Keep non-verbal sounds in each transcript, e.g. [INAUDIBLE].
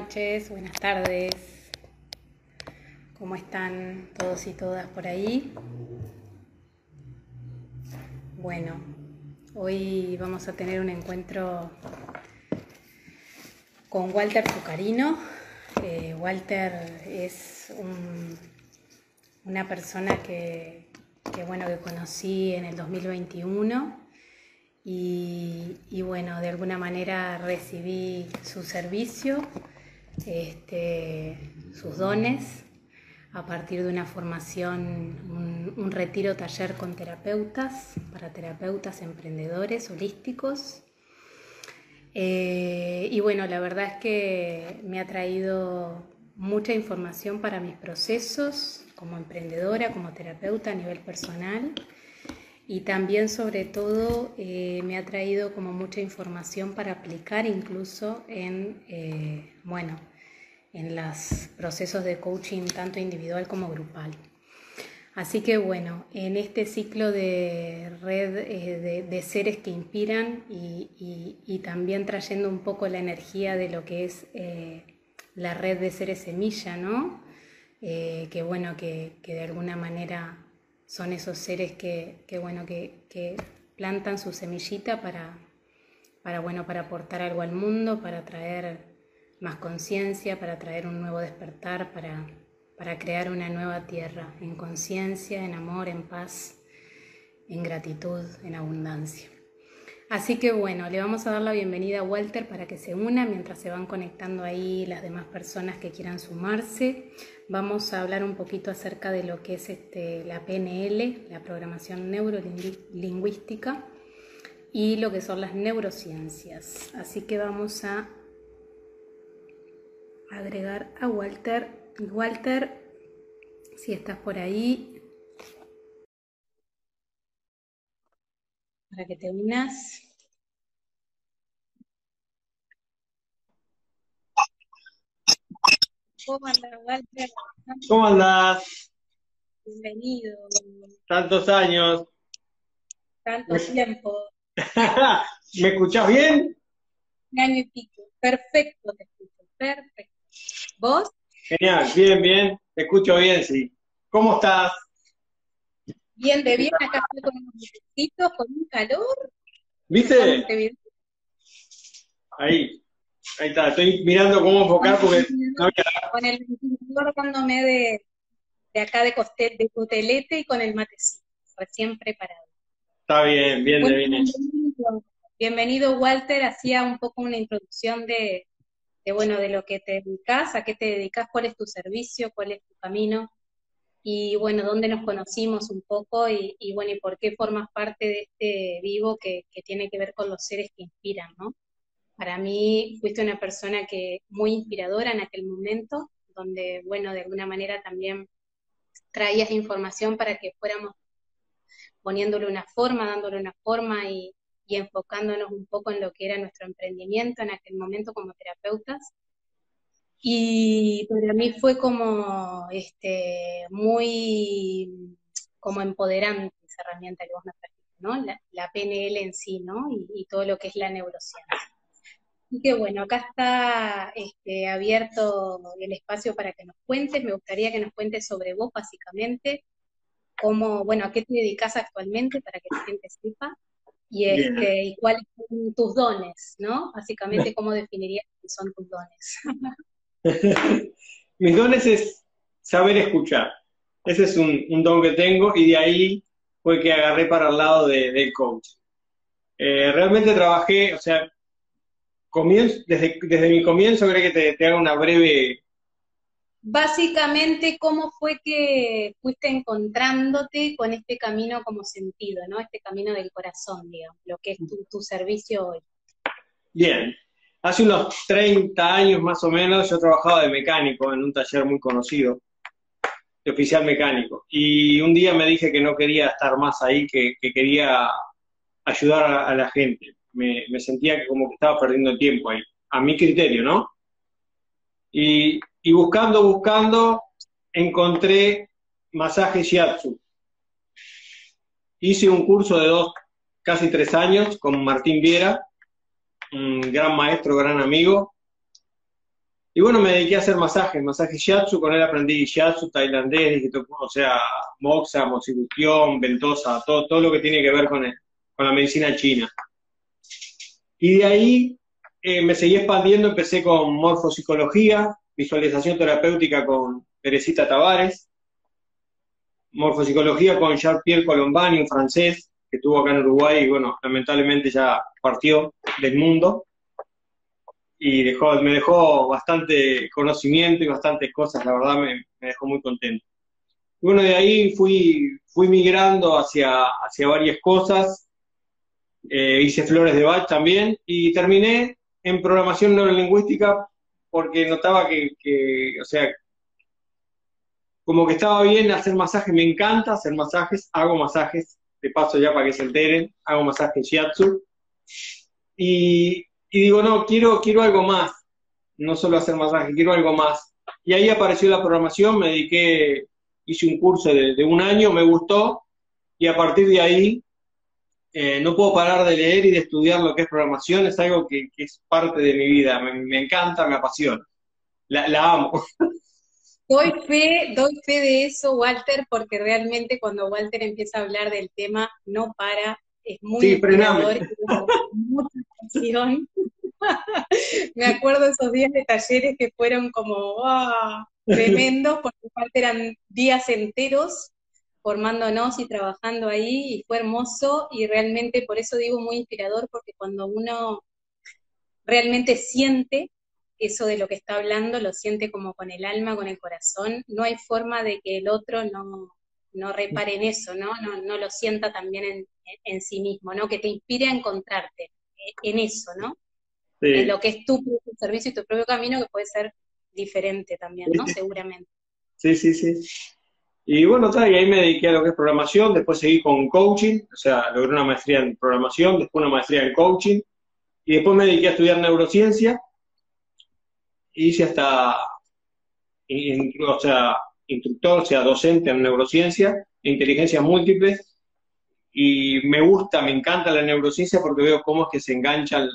noches, buenas tardes. ¿Cómo están todos y todas por ahí? Bueno, hoy vamos a tener un encuentro con Walter Zucarino. Eh, Walter es una persona que, que, bueno, que conocí en el 2021 y, bueno, de alguna manera recibí su servicio, este, sus dones, a partir de una formación, un, retiro taller con terapeutas, para terapeutas emprendedores holísticos. Eh, y bueno, la verdad es que me ha traído mucha información para mis procesos como emprendedora, como terapeuta a nivel personal y también sobre todo eh, me ha traído como mucha información para aplicar incluso en, eh, bueno, en los procesos de coaching tanto individual como grupal. Así que bueno, en este ciclo de red eh, de, seres que inspiran y, también trayendo un poco la energía de lo que es la red de seres semilla, ¿no? que bueno, que, que de alguna manera son esos seres que, bueno, que, plantan su semillita para, para, bueno, para aportar algo al mundo, para traer más conciencia, para traer un nuevo despertar, para, para crear una nueva tierra en conciencia, en amor, en paz, en gratitud, en abundancia. Así que bueno, le vamos a dar la bienvenida a Walter para que se una mientras se van conectando ahí las demás personas que quieran sumarse. Vamos a hablar un poquito acerca de lo que es este, la PNL, la programación neurolingüística, y lo que son las neurociencias. Así que vamos a agregar a Walter. Walter, si estás por ahí, para que te unas. ¿Cómo andas, Walter? ¿Cómo andás? Bienvenido. Tantos años. Tanto tiempo. [LAUGHS] ¿Me escuchás bien? Un año y pico. Perfecto, te escucho. Perfecto. ¿Vos? Genial, bien, bien. Te escucho bien, sí. ¿Cómo estás? bien de bien, acá estoy con unos besitos, con un calor. ¿Viste? Ahí, ahí está, estoy mirando cómo enfocar porque Con el dándome de, de acá de, coste, de cotelete y con el matecito, recién preparado. Está bien, bien bien. Bienvenido, bienvenido, Walter, hacía un poco una introducción de, de, bueno, de lo que te dedicas, a qué te dedicas, cuál es tu servicio, cuál es tu camino y bueno, dónde nos conocimos un poco y, bueno, y por qué formas parte de este vivo que, tiene que ver con los seres que inspiran, ¿no? Para mí fuiste una persona que muy inspiradora en aquel momento, donde, bueno, de alguna manera también traías información para que fuéramos poniéndole una forma, dándole una forma y, enfocándonos un poco en lo que era nuestro emprendimiento en aquel momento como terapeutas y para mí fue como este, muy como empoderante esa herramienta que vos me trajiste, ¿no? La, PNL en sí, ¿no? Y, todo lo que es la neurociencia. Y que bueno, acá está este, abierto el espacio para que nos cuentes. Me gustaría que nos cuentes sobre vos, básicamente, cómo, bueno, a qué te dedicas actualmente para que la gente sepa y, este, y cuáles son tus dones, ¿no? Básicamente, cómo definirías qué son tus dones. [LAUGHS] Mis dones es saber escuchar. Ese es un, don que tengo y de ahí fue que agarré para el lado del coach. Eh, realmente trabajé, o sea, desde, desde mi comienzo, creo que te, haga una breve... Básicamente, ¿cómo fue que fuiste encontrándote con este camino como sentido, ¿no? Este camino del corazón, digamos, lo que es tu, tu servicio hoy. Bien, Hace unos 30 años más o menos yo trabajaba de mecánico en un taller muy conocido, de oficial mecánico. Y un día me dije que no quería estar más ahí, que, quería ayudar a, la gente. Me, sentía como que estaba perdiendo tiempo ahí, a mi criterio, ¿no? Y, buscando, buscando, encontré masaje shiatsu. Hice un curso de dos, casi tres años con Martín Viera, un gran maestro, gran amigo. Y bueno, me dediqué a hacer masajes, masajes shiatsu, con él aprendí shiatsu, tailandés, o sea, moxa, moxibustión, ventosa, todo, todo lo que tiene que ver con la medicina china. Y de ahí eh, me seguí expandiendo, empecé con morfopsicología, visualización terapéutica con Teresita Tavares, morfopsicología con Jean-Pierre Colombani, un francés que estuvo acá en Uruguay y bueno, lamentablemente ya partió del mundo y dejó, me dejó bastante conocimiento y bastantes cosas, la verdad me, dejó muy contento. bueno, de ahí fui, fui migrando hacia, hacia varias cosas, eh, hice flores de Bach también y terminé en programación neurolingüística porque notaba que, o sea, como que estaba bien hacer masajes, me encanta hacer masajes, hago masajes, de paso ya para que se enteren, hago masajes shiatsu, y, digo, no, quiero, quiero algo más, no solo hacer masajes, quiero algo más. Y ahí apareció la programación, me dediqué, hice un curso de, de un año, me gustó, y a partir de ahí eh, no puedo parar de leer y de estudiar lo que es programación, es algo que, es parte de mi vida, me, encanta, me apasiona, la, amo. [LAUGHS] Doy fe, doy fe de eso, Walter, porque realmente cuando Walter empieza a hablar del tema, no para, es muy sí, [LAUGHS] mucha pasión. [LAUGHS] Me acuerdo esos días de talleres que fueron como tremendos, porque aparte eran días enteros formándonos y trabajando ahí y fue hermoso y realmente por eso digo muy inspirador porque cuando uno realmente siente eso de lo que está hablando, lo siente como con el alma, con el corazón, no hay forma de que el otro no, no repare en eso, ¿no? No, no lo sienta también en, en, sí mismo, ¿no? Que te inspire a encontrarte en eso, ¿no? En lo que es tu propio servicio y tu propio camino, que puede ser diferente también, ¿no? Seguramente. Sí, sí, sí. Y bueno, y ahí me dediqué a lo que es programación, después seguí con coaching, o sea, logré una maestría en programación, después una maestría en coaching, y después me dediqué a estudiar neurociencia, hice hasta, o sea, instructor, o sea, docente en neurociencia, e inteligencia múltiple, y me gusta, me encanta la neurociencia porque veo cómo es que se enganchan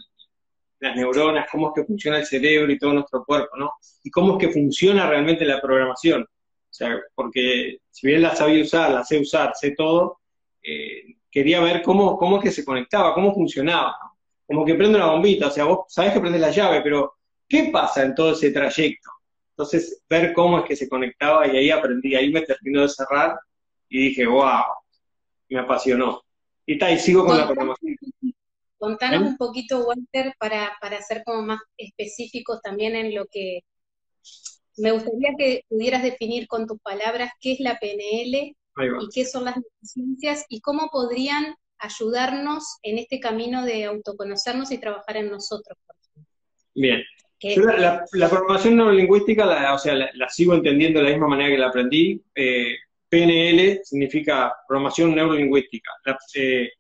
las neuronas, cómo es que funciona el cerebro y todo nuestro cuerpo, ¿no? Y cómo es que funciona realmente la programación. O sea, porque si bien la sabía usar, la sé usar, sé todo, eh, quería ver cómo, cómo es que se conectaba, cómo funcionaba. Como que prende una bombita, o sea, vos sabés que prendes la llave, pero ¿qué pasa en todo ese trayecto? Entonces, ver cómo es que se conectaba y ahí aprendí, ahí me terminó de cerrar y dije, wow, me apasionó. Y está, y sigo con la programación. Contanos ¿Eh? un poquito, Walter, para, para ser como más específicos también en lo que me gustaría que pudieras definir con tus palabras qué es la PNL y qué son las neurociencias y cómo podrían ayudarnos en este camino de autoconocernos y trabajar en nosotros. Bien. la, programación neurolingüística, la, o sea, la, sigo entendiendo de la misma manera que la aprendí. Eh, PNL significa programación neurolingüística. Eh,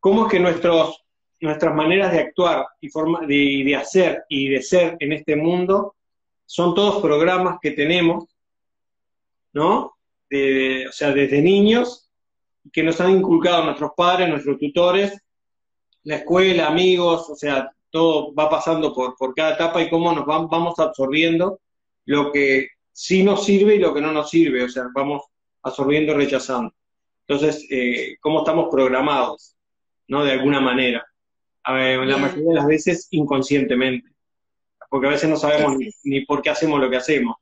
¿Cómo es que nuestros, nuestras maneras de actuar y forma, de, de hacer y de ser en este mundo son todos programas que tenemos, ¿no? o sea, desde niños, que nos han inculcado nuestros padres, nuestros tutores, la escuela, amigos, o sea, todo va pasando por, por cada etapa y cómo nos vamos absorbiendo lo que sí nos sirve y lo que no nos sirve, o sea, vamos absorbiendo y rechazando. Entonces, eh, cómo estamos programados, ¿no? De alguna manera. A ver, la mayoría de las veces inconscientemente porque a veces no sabemos ni, por qué hacemos lo que hacemos,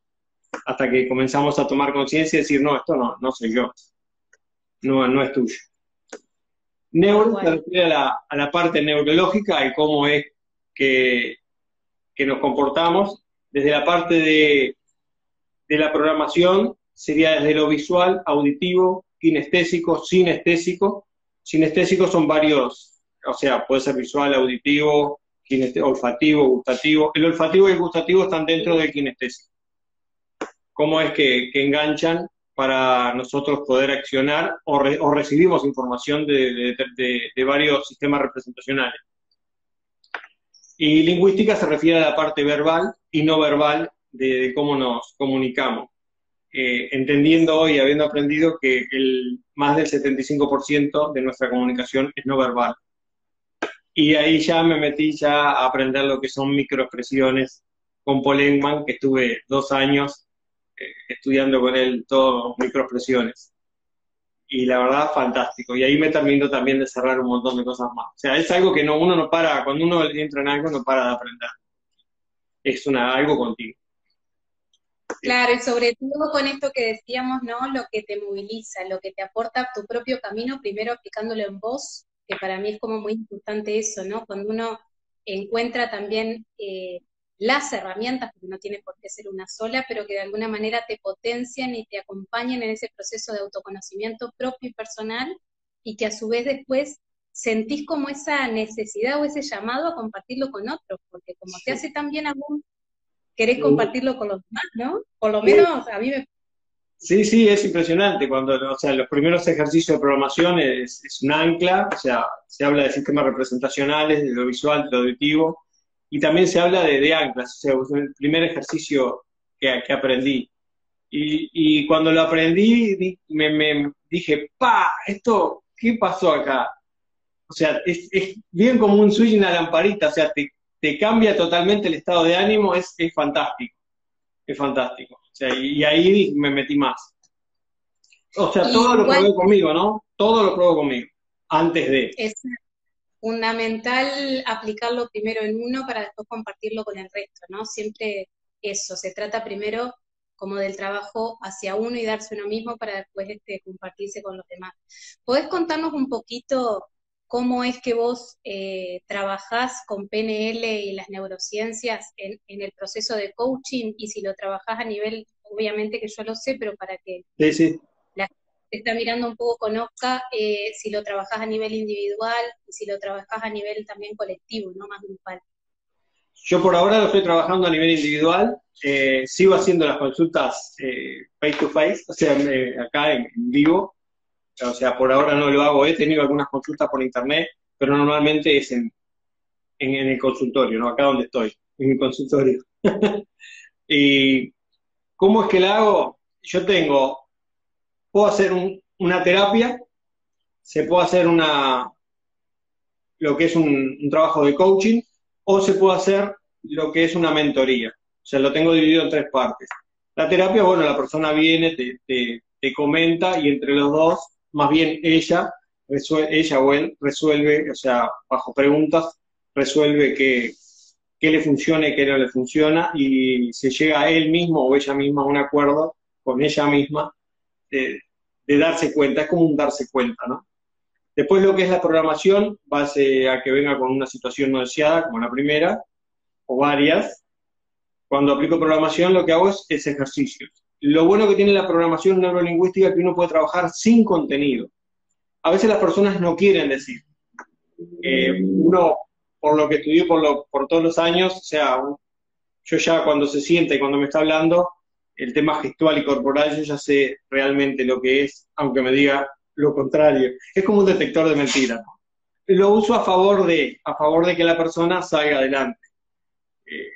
hasta que comenzamos a tomar conciencia y decir, no, esto no, no soy yo, no, no es tuyo. Neuro se refiere a la, a la, parte neurológica y cómo es que, que nos comportamos. Desde la parte de, de la programación sería desde lo visual, auditivo, kinestésico, sinestésico. Sinestésico son varios, o sea, puede ser visual, auditivo, olfativo, gustativo. El olfativo y el gustativo están dentro del kinestésico. ¿Cómo es que, enganchan para nosotros poder accionar o, recibimos información de, varios sistemas representacionales? Y lingüística se refiere a la parte verbal y no verbal de, cómo nos comunicamos. Eh, entendiendo hoy, habiendo aprendido que el, más del 75% de nuestra comunicación es no verbal. Y ahí ya me metí ya a aprender lo que son microexpresiones, con Paul Engman, que estuve dos años eh, estudiando con él todos microexpresiones. Y la verdad, fantástico. Y ahí me termino también de cerrar un montón de cosas más. O sea, es algo que no, uno no para, cuando uno entra en algo, no para de aprender. Es una, algo contigo. Claro, y sobre todo con esto que decíamos, ¿no? Lo que te moviliza, lo que te aporta tu propio camino, primero aplicándolo en voz, que para mí es como muy importante eso, ¿no? Cuando uno encuentra también eh, las herramientas, porque no tiene por qué ser una sola, pero que de alguna manera te potencian y te acompañan en ese proceso de autoconocimiento propio y personal, y que a su vez después sentís como esa necesidad o ese llamado a compartirlo con otros, porque como te hace tan bien a vos, querés compartirlo con los demás, ¿no? Por lo menos a mí me... Sí, sí, es impresionante. Cuando, o sea, los primeros ejercicios de programación es, un ancla, o sea, se habla de sistemas representacionales, de lo visual, de lo auditivo, y también se habla de, anclas, o sea, el primer ejercicio que, aprendí. Y, cuando lo aprendí, me, me, dije, pa, esto, ¿qué pasó acá? O sea, es, es bien como un switch en la lamparita, o sea, te, te cambia totalmente el estado de ánimo, es, es fantástico, es fantástico. Sea, y, ahí me metí más. O sea, todo lo probé conmigo, ¿no? Todo lo probé conmigo, antes de. Es fundamental aplicarlo primero en uno para después compartirlo con el resto, ¿no? Siempre eso, se trata primero como del trabajo hacia uno y darse uno mismo para después este, compartirse con los demás. ¿Podés contarnos un poquito cómo es que vos eh, trabajás con PNL y las neurociencias en, el proceso de coaching y si lo trabajás a nivel, obviamente que yo lo sé, pero para que la gente que está mirando un poco conozca eh, si lo trabajás a nivel individual y si lo trabajás a nivel también colectivo, no más grupal. Yo por ahora lo estoy trabajando a nivel individual, eh, sigo haciendo las consultas face to face, o sea, acá en vivo, o sea, por ahora no lo hago. He tenido algunas consultas por internet, pero normalmente es en, en, el consultorio, ¿no? Acá donde estoy, en mi consultorio. [LAUGHS] y ¿cómo es que la hago? Yo tengo, puedo hacer una terapia, se puede hacer una, lo que es un, trabajo de coaching, o se puede hacer lo que es una mentoría. O sea, lo tengo dividido en tres partes. La terapia, bueno, la persona viene, te, te comenta y entre los dos más bien ella, ella o él resuelve, o sea, bajo preguntas, resuelve qué, le funciona y qué no le funciona y se llega a él mismo o ella misma a un acuerdo con ella misma de, darse cuenta, es como un darse cuenta, ¿no? Después lo que es la programación, base a que venga con una situación no deseada, como la primera, o varias. Cuando aplico programación lo que hago es, es ejercicios. Lo bueno que tiene la programación neurolingüística es que uno puede trabajar sin contenido. A veces las personas no quieren decir. Eh, uno, por lo que estudié por, todos los años, o sea, yo ya cuando se siente cuando me está hablando, el tema gestual y corporal, yo ya sé realmente lo que es, aunque me diga lo contrario. Es como un detector de mentiras. Lo uso a favor de, favor de que la persona salga adelante. Eh,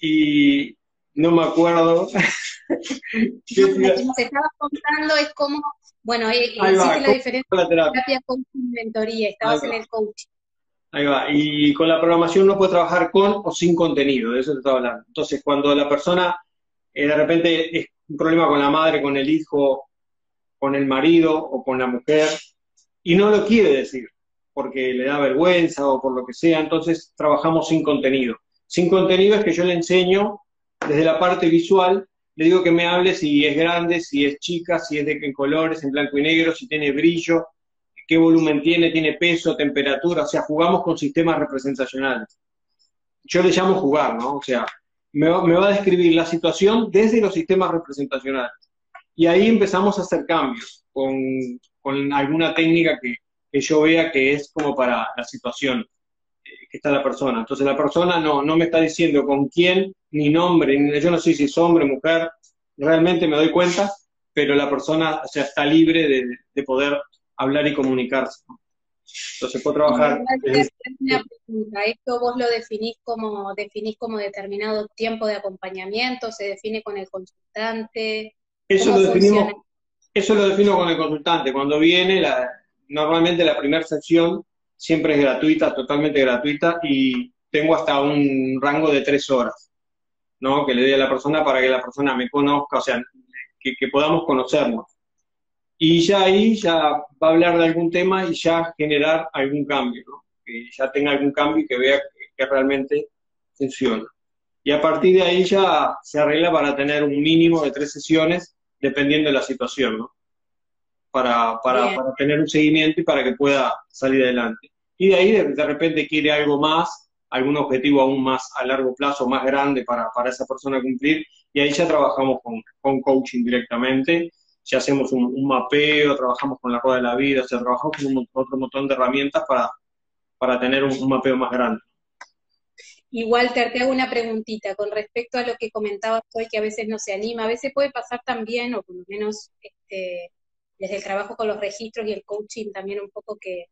y, no me acuerdo. [LAUGHS] Como se estaba contando es como, bueno, eh, existe la diferencia la terapia, con mentoría, estabas en el coaching. Ahí va, y con la programación uno puede trabajar con o sin contenido, de eso te estaba hablando. Entonces, cuando la persona eh, de repente es un problema con la madre, con el hijo, con el marido o con la mujer, y no lo quiere decir, porque le da vergüenza o por lo que sea, entonces trabajamos sin contenido. Sin contenido es que yo le enseño desde la parte visual, le digo que me hable si es grande, si es chica, si es de en colores, en blanco y negro, si tiene brillo, qué volumen tiene, tiene peso, temperatura, o sea, jugamos con sistemas representacionales. Yo le llamo jugar, ¿no? O sea, me va, a describir la situación desde los sistemas representacionales. Y ahí empezamos a hacer cambios con, alguna técnica que, que yo vea que es como para la situación está la persona. Entonces la persona no, no me está diciendo con quién, ni nombre, ni, yo no sé si es hombre, mujer, realmente me doy cuenta, pero la persona o sea, está libre de, poder hablar y comunicarse. Entonces puedo trabajar. ¿Esto vos lo definís como, definís como determinado tiempo de acompañamiento? ¿Se define con el consultante? Eso lo, definimos, eso lo defino con el consultante. Cuando viene, la, normalmente la primera sección siempre es gratuita, totalmente gratuita, y, tengo hasta un rango de tres horas, ¿no? Que le doy a la persona para que la persona me conozca, o sea, que, podamos conocernos. Y ya ahí ya va a hablar de algún tema y ya generar algún cambio, ¿no? Que ya tenga algún cambio y que vea que realmente funciona. Y a partir de ahí ya se arregla para tener un mínimo de tres sesiones, dependiendo de la situación, ¿no? Para, para, para tener un seguimiento y para que pueda salir adelante. Y de ahí de, repente quiere algo más, algún objetivo aún más a largo plazo, más grande para, para esa persona cumplir, y ahí ya trabajamos con, con coaching directamente, ya hacemos un, mapeo, trabajamos con la rueda de la vida, o sea, trabajamos con otro montón de herramientas para, para tener un mapeo más grande. Igual te hago una preguntita con respecto a lo que comentabas hoy, que a veces no se anima, a veces puede pasar también, o por lo menos este, desde el trabajo con los registros y el coaching también un poco que,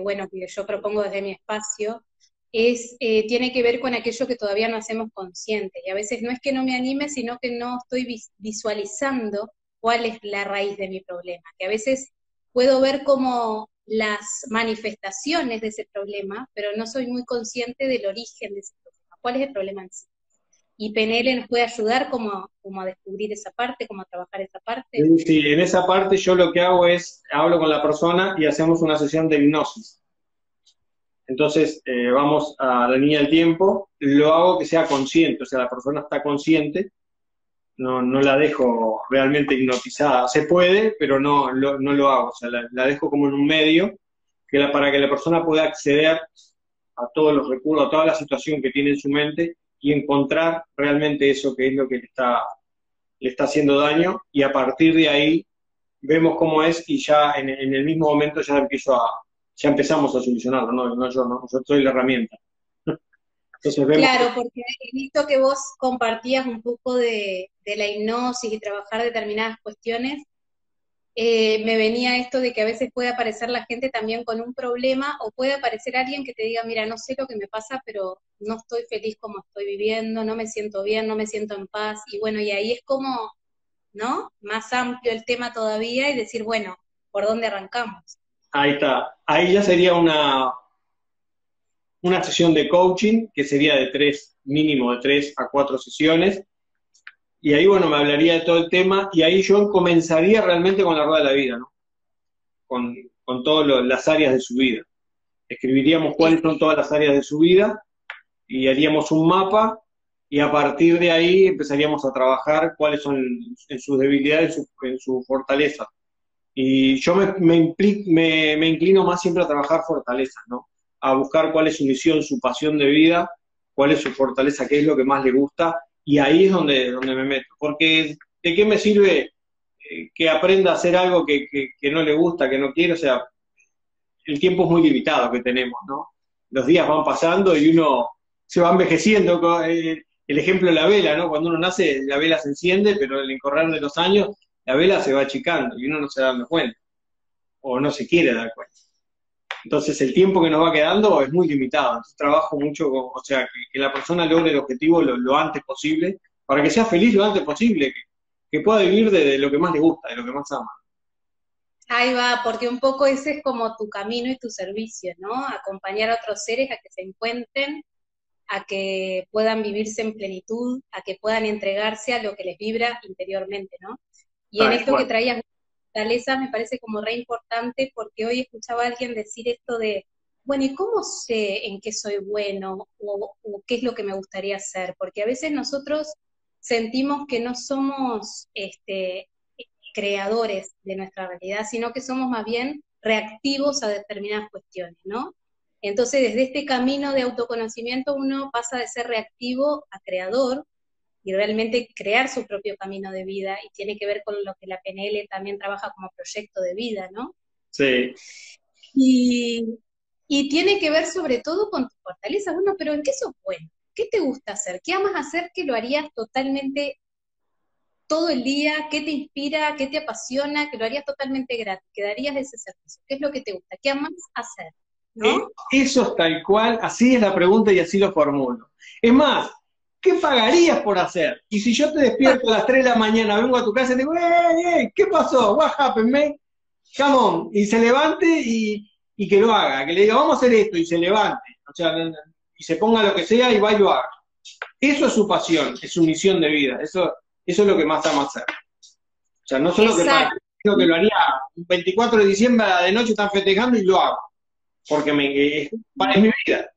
bueno, que yo propongo desde mi espacio, es, eh, tiene que ver con aquello que todavía no hacemos consciente. Y a veces no es que no me anime, sino que no estoy visualizando cuál es la raíz de mi problema. Que a veces puedo ver como las manifestaciones de ese problema, pero no soy muy consciente del origen de ese problema. ¿Cuál es el problema en sí? Y PNL nos puede ayudar como, como a descubrir esa parte, como a trabajar esa parte. Sí, en esa parte yo lo que hago es, hablo con la persona y hacemos una sesión de hipnosis. Entonces, eh, vamos a la línea del tiempo, lo hago que sea consciente, o sea, la persona está consciente, no, no la dejo realmente hipnotizada. Se puede, pero no, no lo hago. O sea, la, dejo como en un medio que para que la persona pueda acceder a todos los recursos, a toda la situación que tiene en su mente y encontrar realmente eso que es lo que le está, le está haciendo daño y a partir de ahí vemos cómo es y ya en, en el mismo momento ya empiezo a, ya empezamos a solucionarlo, no, no yo, no, yo soy la herramienta. [LAUGHS] Claro, porque he visto que vos compartías un poco de, la hipnosis y trabajar determinadas cuestiones. Eh, me venía esto de que a veces puede aparecer la gente también con un problema o puede aparecer alguien que te diga, mira, no sé lo que me pasa, pero no estoy feliz como estoy viviendo, no me siento bien, no me siento en paz. Y bueno, y ahí es como, ¿no? Más amplio el tema todavía y decir, bueno, ¿por dónde arrancamos? Ahí está. Ahí ya sería una, una sesión de coaching, que sería de tres, mínimo de tres a cuatro sesiones, y ahí, bueno, me hablaría de todo el tema, y ahí yo comenzaría realmente con la rueda de la vida, ¿no? Con, con todas las áreas de su vida. Escribiríamos cuáles son todas las áreas de su vida, y haríamos un mapa, y a partir de ahí empezaríamos a trabajar cuáles son en sus debilidades, en su, fortaleza. Y yo me, me, me, me inclino más siempre a trabajar fortalezas, ¿no? a buscar cuál es su misión, su pasión de vida, cuál es su fortaleza, qué es lo que más le gusta, y ahí es donde, donde me meto. Porque ¿de qué me sirve eh, que aprenda a hacer algo que, no le gusta, que no quiere? O sea, el tiempo es muy limitado que tenemos, ¿no? Los días van pasando y uno se va envejeciendo. Eh, el ejemplo de la vela, ¿no? Cuando uno nace, la vela se enciende, pero el correr de los años, la vela se va achicando y uno no se da cuenta, o no se quiere dar cuenta. Entonces el tiempo que nos va quedando es muy limitado. Entonces trabajo mucho, o sea, que, la persona logre el objetivo lo, antes posible, para que sea feliz lo antes posible, que, pueda vivir de, lo que más le gusta, de lo que más ama. Ahí va, porque un poco ese es como tu camino y tu servicio, ¿no? Acompañar a otros seres a que se encuentren, a que puedan vivirse en plenitud, a que puedan entregarse a lo que les vibra interiormente, ¿no? Y en esto que traías me parece como re importante porque hoy escuchaba a alguien decir esto de, bueno, ¿y cómo sé en qué soy bueno o, qué es lo que me gustaría hacer? Porque a veces nosotros sentimos que no somos este, creadores de nuestra realidad, sino que somos más bien reactivos a determinadas cuestiones, ¿no? Entonces, desde este camino de autoconocimiento uno pasa de ser reactivo a creador y realmente crear su propio camino de vida y tiene que ver con lo que la PNL también trabaja como proyecto de vida, ¿no? Sí. Y, tiene que ver sobre todo con tu fortaleza. Bueno, pero ¿en qué sos bueno? ¿Qué te gusta hacer? ¿Qué amas hacer que lo harías totalmente todo el día? ¿Qué te inspira? ¿Qué te apasiona? Que lo harías totalmente gratis, que darías ese servicio. ¿Qué es lo que te gusta? ¿Qué amas hacer? ¿no? Eh, eso es tal cual, así es la pregunta y así lo formulo. Es más, ¿qué pagarías por hacer? Y si yo te despierto a las 3 de la mañana, vengo a tu casa y te digo, ¡eh, ¿Qué pasó? What happened, man? Come on. Y se levante y, que lo haga, que le diga, vamos a hacer esto, y se levante. O sea, y se ponga lo que sea y va y lo haga. Eso es su pasión, es su misión de vida, eso, eso es lo que más ama hacer. O sea, no solo que, que lo haría un 24 de diciembre de noche están festejando y lo hago, porque me, es, es mi vida.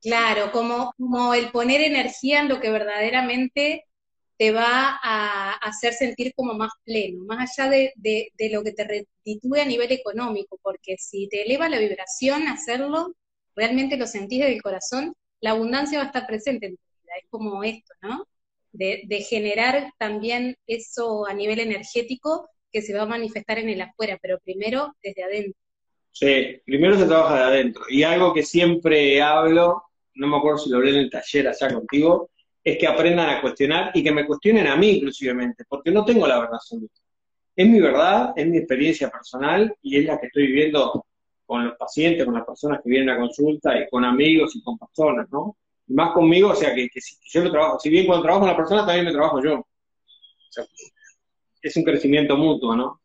Claro, como, el poner energía en lo que verdaderamente te va a hacer sentir como más pleno, más allá de, lo que te restituye a nivel económico, porque si te eleva la vibración hacerlo, realmente lo sentís desde el corazón, la abundancia va a estar presente en tu vida, es como esto, ¿no? De, de generar también eso a nivel energético que se va a manifestar en el afuera, pero primero desde adentro. Sí, primero se trabaja de adentro. Y algo que siempre hablo, no me acuerdo si lo hablé en el taller allá contigo, es que aprendan a cuestionar y que me cuestionen a mí inclusivamente, porque no tengo la verdad absoluta. Es mi verdad, es mi experiencia personal y es la que estoy viviendo con los pacientes, con las personas que vienen a consulta y con amigos y con personas, ¿no? Y más conmigo, o sea, que, si, yo lo trabajo, si bien cuando trabajo con la persona, también me trabajo yo. O sea, es un crecimiento mutuo, ¿no?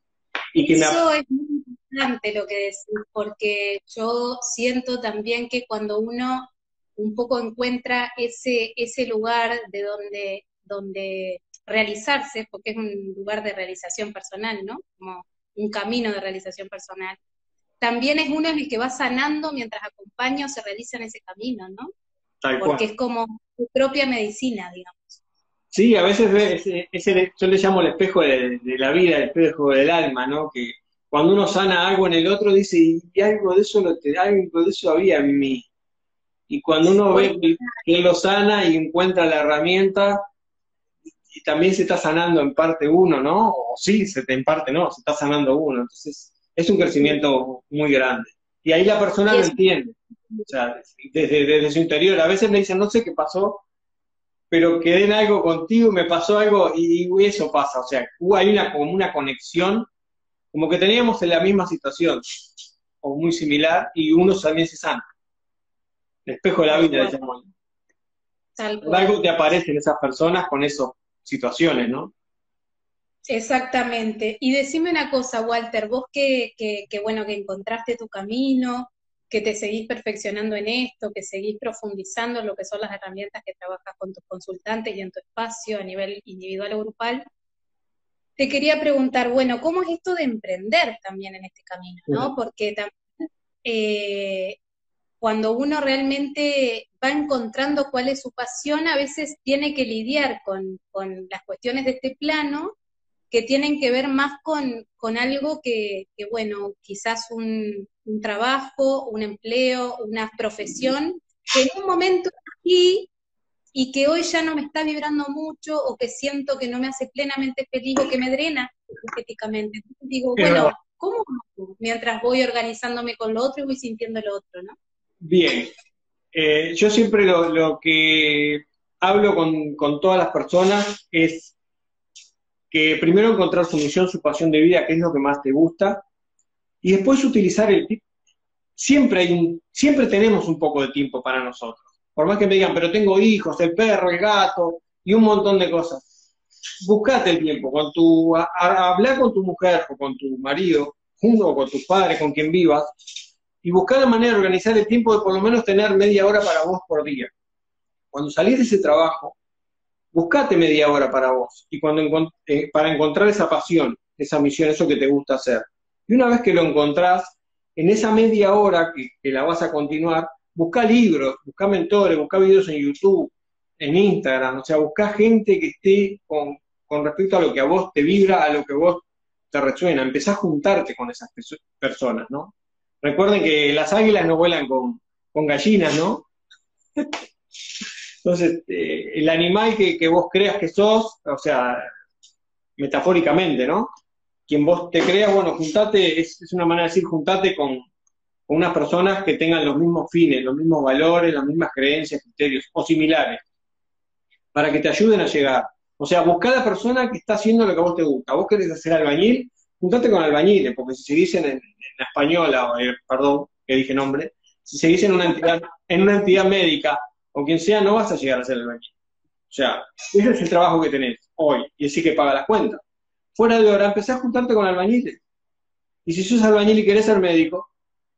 Y que Eso es muy importante lo que decís, porque yo siento también que cuando uno un poco encuentra ese, ese lugar de donde, donde realizarse, porque es un lugar de realización personal, ¿no? Como un camino de realización personal. También es uno en el que va sanando mientras acompaña o se realiza en ese camino, ¿no? porque es como su propia medicina, digamos. Sí, a veces ese, ese, yo le llamo el espejo de, la vida, el espejo del alma, ¿no? Que cuando uno sana algo en el otro dice, y algo de eso, lo, algo de eso había en mí. Y cuando uno ve que lo sana y encuentra la herramienta, y también se está sanando en parte uno, ¿no? O sí, se te en parte no, se está sanando uno. Entonces, es un crecimiento muy grande. Y ahí la persona lo entiende. O sea, desde, desde su interior. A veces me dicen, no sé qué pasó, pero quedé en algo contigo, me pasó algo y, eso pasa. O sea, hay una, como una conexión, como que teníamos en la misma situación, o muy similar, y uno también se sana. El espejo de la vida, Algo te aparece en esas personas con esas situaciones, ¿no? Exactamente. Y decime una cosa, Walter, vos que, que, bueno, que encontraste tu camino, que te seguís perfeccionando en esto, que seguís profundizando en lo que son las herramientas que trabajas con tus consultantes y en tu espacio a nivel individual o grupal, te quería preguntar, bueno, ¿cómo es esto de emprender también en este camino? ¿no? Porque también eh, cuando uno realmente va encontrando cuál es su pasión, a veces tiene que lidiar con, las cuestiones de este plano que tienen que ver más con, algo que, bueno, quizás un, trabajo, un empleo, una profesión, que en un momento aquí y que hoy ya no me está vibrando mucho o que siento que no me hace plenamente feliz o que me drena energéticamente. Entonces digo, bueno, ¿cómo? Mientras voy organizándome con lo otro y voy sintiendo lo otro, ¿no? Bien, eh, yo siempre lo, que hablo con, todas las personas es que primero encontrar su misión, su pasión de vida, que es lo que más te gusta, y después utilizar el tiempo. Siempre, hay siempre tenemos un poco de tiempo para nosotros. Por más que me digan, pero tengo hijos, el perro, el gato y un montón de cosas. Buscate el tiempo. Con tu, hablar con tu mujer o con tu marido, junto con tus padres, con quien vivas, y buscar la manera de organizar el tiempo de por lo menos tener media hora para vos por día. Cuando salís de ese trabajo, buscate media hora para vos y cuando eh, para encontrar esa pasión, esa misión, eso que te gusta hacer. Y una vez que lo encontrás, en esa media hora que, la vas a continuar, busca libros, busca mentores, busca videos en YouTube, en Instagram, o sea, busca gente que esté con, con respecto a lo que a vos te vibra, a lo que vos te resuena, empezá a juntarte con esas personas, ¿no? Recuerden que las águilas no vuelan con, gallinas, ¿no? Entonces, eh, el animal que, vos creas que sos, o sea, metafóricamente, ¿no? Quien vos te creas, bueno, juntate, es, una manera de decir, juntate con, unas personas que tengan los mismos fines, los mismos valores, las mismas creencias, criterios, o similares, para que te ayuden a llegar. O sea, busca a la persona que está haciendo lo que a vos te gusta. Vos querés hacer albañil, juntate con albañiles, porque si se dicen en, española, eh, perdón, que dije nombre, si se dice en una entidad, en una entidad médica o quien sea, no vas a llegar a ser albañil. O sea, ese es el trabajo que tenés hoy, y así que paga las cuentas. Fuera de hora, empezás a juntarte con albañiles. Y si sos albañil y querés ser médico,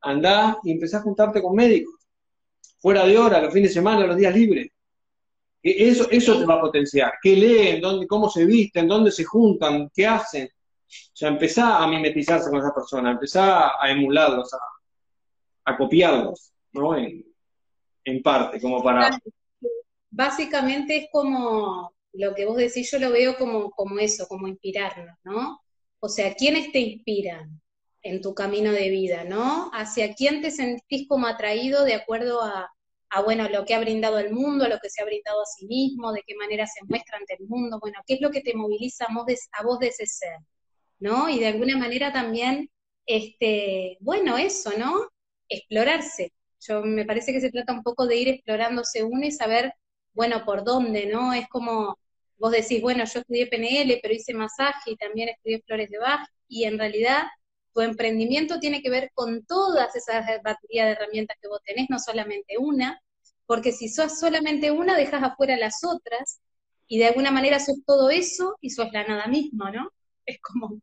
andá y empezás a juntarte con médicos. fuera de hora, los fines de semana, los días libres. Eso, eso te va a potenciar. ¿Qué leen? Dónde, ¿Cómo se visten? ¿Dónde se juntan? ¿Qué hacen? O sea, empezá a mimetizarse con esa persona, empezá a emularlos, a, copiarlos, ¿no? En, parte, como para... Básicamente es como lo que vos decís, yo lo veo como, como eso, como inspirarnos, ¿no? O sea, ¿quiénes te inspiran en tu camino de vida, ¿no? ¿Hacia quién te sentís como atraído de acuerdo a, a, bueno, lo que ha brindado el mundo, lo que se ha brindado a sí mismo, de qué manera se muestra ante el mundo, bueno, qué es lo que te moviliza a a vos de ese ser, ¿no? Y de alguna manera también, este, bueno, eso, ¿no? Explorarse. Yo me parece que se trata un poco de ir explorándose uno y saber, bueno, por dónde, ¿no? Es como, vos decís, bueno, yo estudié PNL, pero hice masaje y también estudié flores de Bach, y en realidad tu emprendimiento tiene que ver con todas esas baterías de herramientas que vos tenés, no solamente una, porque si sos solamente una, dejas afuera las otras, y de alguna manera sos todo eso y sos la nada misma, ¿no? Es como...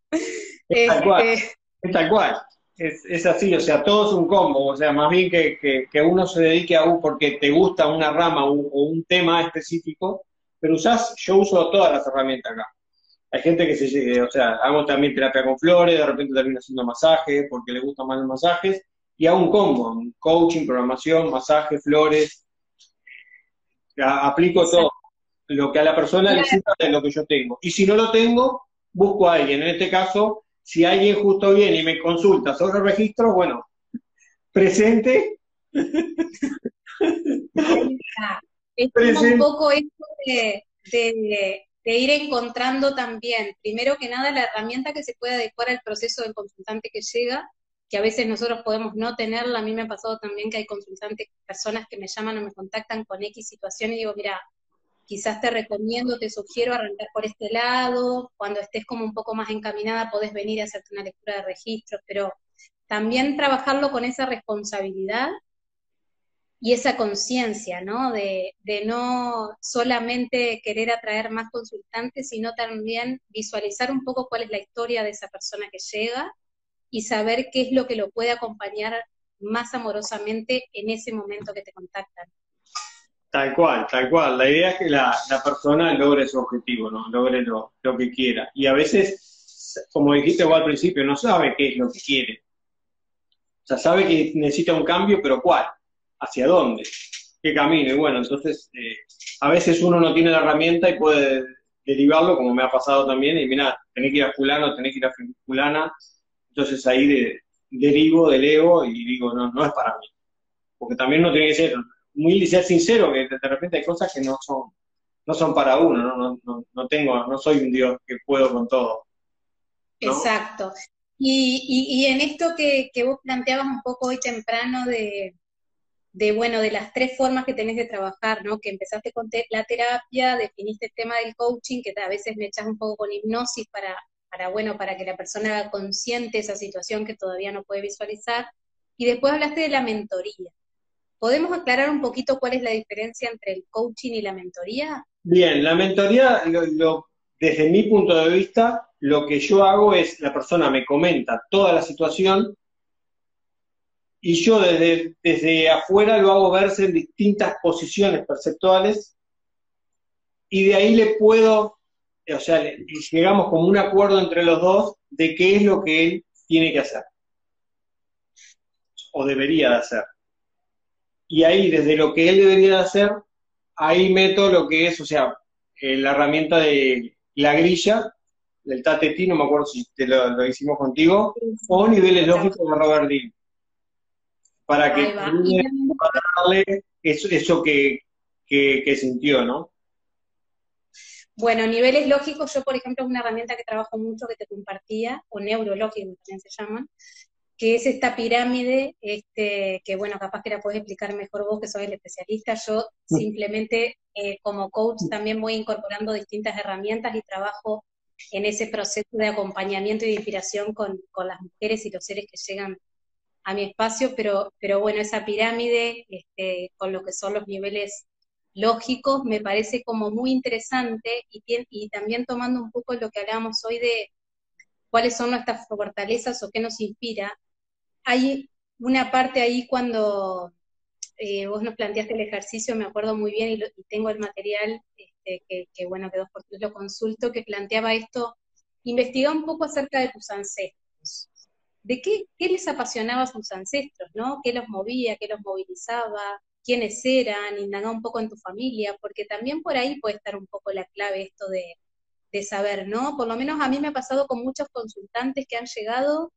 Es tal cual, este, es, tal cual. Es, así, o sea, todo es un combo, o sea, más bien que, que, uno se dedique a un, porque te gusta una rama o un tema específico, pero usás, yo uso todas las herramientas acá. Hay gente que se, o sea, hago también terapia con flores, de repente termino haciendo masaje porque le gustan más los masajes, y hago un combo, coaching, programación, masaje, flores, aplico todo, lo que a la persona le sirva de lo que yo tengo. Y si no lo tengo, busco a alguien. En este caso, si alguien justo viene y me consulta sobre el registro, bueno, presente. Es un poco esto de, ir encontrando también, primero que nada, la herramienta que se puede adecuar al proceso del consultante que llega, que a veces nosotros podemos no tenerla. A mí me ha pasado también que hay consultantes, personas que me llaman o me contactan con X situación y digo, mira, quizás te recomiendo, te sugiero arrancar por este lado, cuando estés como un poco más encaminada podés venir a hacerte una lectura de registros, pero también trabajarlo con esa responsabilidad y esa conciencia, ¿no? De, no solamente querer atraer más consultantes, sino también visualizar un poco cuál es la historia de esa persona que llega y saber qué es lo que lo puede acompañar más amorosamente en ese momento que te contactan. Tal cual, tal cual. La idea es que la, persona logre su objetivo, ¿no? Logre lo, lo, que quiera. Y a veces, como dijiste vos al principio, no sabe qué es lo que quiere. O sea, sabe que necesita un cambio, pero ¿cuál? hacia dónde, qué camino. Y bueno, entonces eh, a veces uno no tiene la herramienta y puede derivarlo, como me ha pasado también, y mira, tenés que ir a fulano, tenés que ir a fulana, entonces ahí de, derivo del ego y digo, no, no es para mí. Porque también uno tiene que ser muy ser sincero, que de repente hay cosas que no son, no son para uno, no, no, no tengo, no soy un Dios que puedo con todo. Exacto. Y, y, y, en esto que, que vos planteabas un poco hoy temprano de, de, bueno, de las tres formas que tenés de trabajar, ¿no? Que empezaste con la terapia, definiste el tema del coaching, que a veces me echas un poco con hipnosis para, para, bueno, para que la persona haga consciente esa situación que todavía no puede visualizar, y después hablaste de la mentoría. ¿Podemos aclarar un poquito cuál es la diferencia entre el coaching y la mentoría? Bien, la mentoría, desde mi punto de vista, lo que yo hago es, la persona me comenta toda la situación, y yo desde, desde afuera lo hago verse en distintas posiciones perceptuales y de ahí le puedo, o sea, llegamos como un acuerdo entre los dos de qué es lo que él tiene que hacer o debería de hacer. Y ahí, desde lo que él debería de hacer, ahí meto lo que es, o sea, eh, la herramienta de la grilla, del TATETI, no me acuerdo si te lo, hicimos contigo, o niveles lógicos de Robert Dean para que para darle eso, eso que, que, sintió, ¿no? Bueno, niveles lógicos, yo por ejemplo es una herramienta que trabajo mucho que te compartía, o neurológicos también se llaman, que es esta pirámide, este, que bueno, capaz que la puedes explicar mejor vos que sos el especialista, yo simplemente eh, como coach también voy incorporando distintas herramientas y trabajo en ese proceso de acompañamiento y de inspiración con, con las mujeres y los seres que llegan a mi espacio, pero, pero bueno, esa pirámide este, con lo que son los niveles lógicos me parece como muy interesante y, y también tomando un poco lo que hablábamos hoy de cuáles son nuestras fortalezas o qué nos inspira, hay una parte ahí cuando, eh, vos nos planteaste el ejercicio, me acuerdo muy bien y, tengo el material este, que, bueno, que dos por tres lo consulto, que planteaba esto, investiga un poco acerca de tus ancestros. ¿De qué, qué les apasionaba a sus ancestros, no? ¿Qué los movía, qué los movilizaba? quiénes eran, indaga un poco en tu familia, porque también por ahí puede estar un poco la clave esto de, de saber, ¿no? Por lo menos a mí me ha pasado con muchos consultantes que han llegado,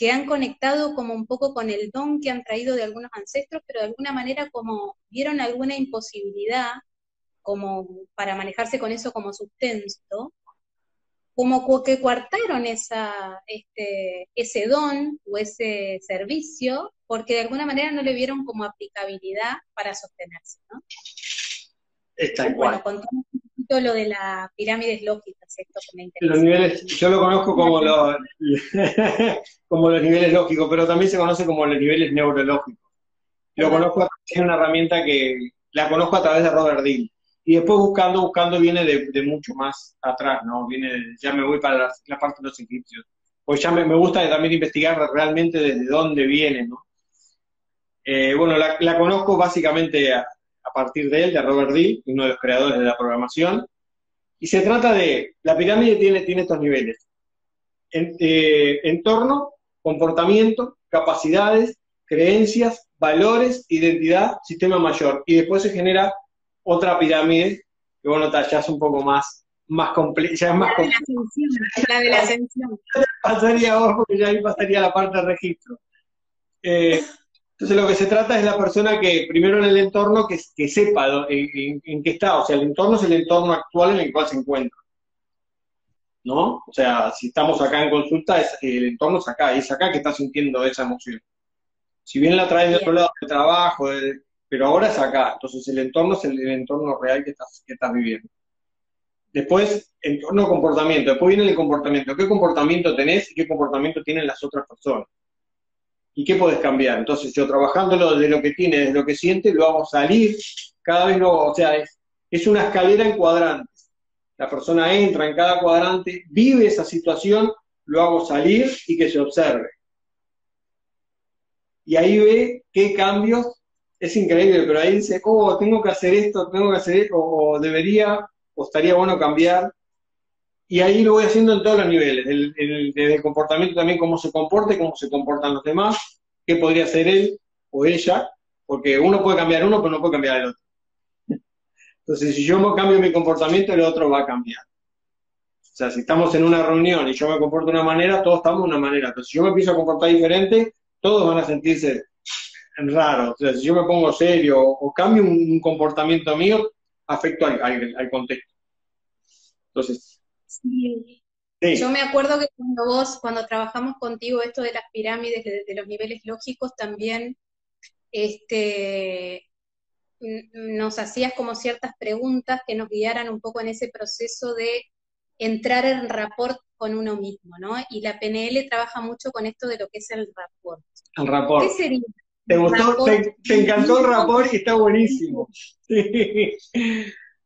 que han conectado como un poco con el don que han traído de algunos ancestros, pero de alguna manera como vieron alguna imposibilidad como para manejarse con eso como sustento, como que coartaron esa, este, ese don o ese servicio porque de alguna manera no le vieron como aplicabilidad para sostenerse, ¿no? Está igual. Bueno, poquito lo de las pirámides lógicas, esto que me interesa. Los niveles, yo lo conozco como los, [LAUGHS] como los niveles lógicos, pero también se conoce como los niveles neurológicos. Lo conozco, es una herramienta que la conozco a través de Robert Dean y después buscando, buscando viene de, mucho más atrás, ¿no? Viene, ya me voy para la, parte de los egipcios. Pues ya me, gusta también investigar realmente desde dónde viene, ¿no? Eh, bueno, la, conozco básicamente a, partir de él, de Robert D., uno de los creadores de la programación, y se trata de, la pirámide tiene, tiene estos niveles, eh, entorno, comportamiento, capacidades, creencias, valores, identidad, sistema mayor, y después se genera otra pirámide, que bueno, ya es un poco más, más compleja, ya es más compleja. La de la ascensión. [LAUGHS] pasaría vos, porque ya ahí pasaría la parte de registro. Eh, entonces lo que se trata es la persona que, primero en el entorno, que, que sepa en, qué está, o sea, el entorno es el entorno actual en el cual se encuentra. ¿No? O sea, si estamos acá en consulta, el entorno es acá, y es acá que está sintiendo esa emoción. Si bien la traes de otro lado del trabajo, de, pero ahora es acá, entonces el entorno es el, entorno real que estás, que estás viviendo. Después, entorno comportamiento, después viene el comportamiento, ¿qué comportamiento tenés y qué comportamiento tienen las otras personas? ¿Y qué podés cambiar? Entonces yo trabajándolo de lo que tiene, de lo que siente, lo hago salir, cada vez lo, o sea, es, es una escalera en cuadrantes. La persona entra en cada cuadrante, vive esa situación, lo hago salir y que se observe. Y ahí ve qué cambios es increíble, pero ahí dice, oh, tengo que hacer esto, tengo que hacer esto, o, debería, o estaría bueno cambiar. Y ahí lo voy haciendo en todos los niveles, el, el, comportamiento también, cómo se comporte, cómo se comportan los demás, qué podría hacer él o ella, porque uno puede cambiar uno, pero no puede cambiar el otro. Entonces, si yo cambio mi comportamiento, el otro va a cambiar. O sea, si estamos en una reunión y yo me comporto de una manera, todos estamos de una manera. Entonces, si yo me empiezo a comportar diferente, todos van a sentirse raro. O sea, si yo me pongo serio o, cambio un, comportamiento mío, afecto al, contexto. Entonces. Sí. Yo me acuerdo que cuando vos, cuando trabajamos contigo esto de las pirámides, de, los niveles lógicos, también este, nos hacías como ciertas preguntas que nos guiaran un poco en ese proceso de entrar en rapport con uno mismo, ¿no? Y la PNL trabaja mucho con esto de lo que es el rapport. El rapport. ¿Qué sería ¿Te gustó? Te, encantó el rapor y está buenísimo. [LAUGHS]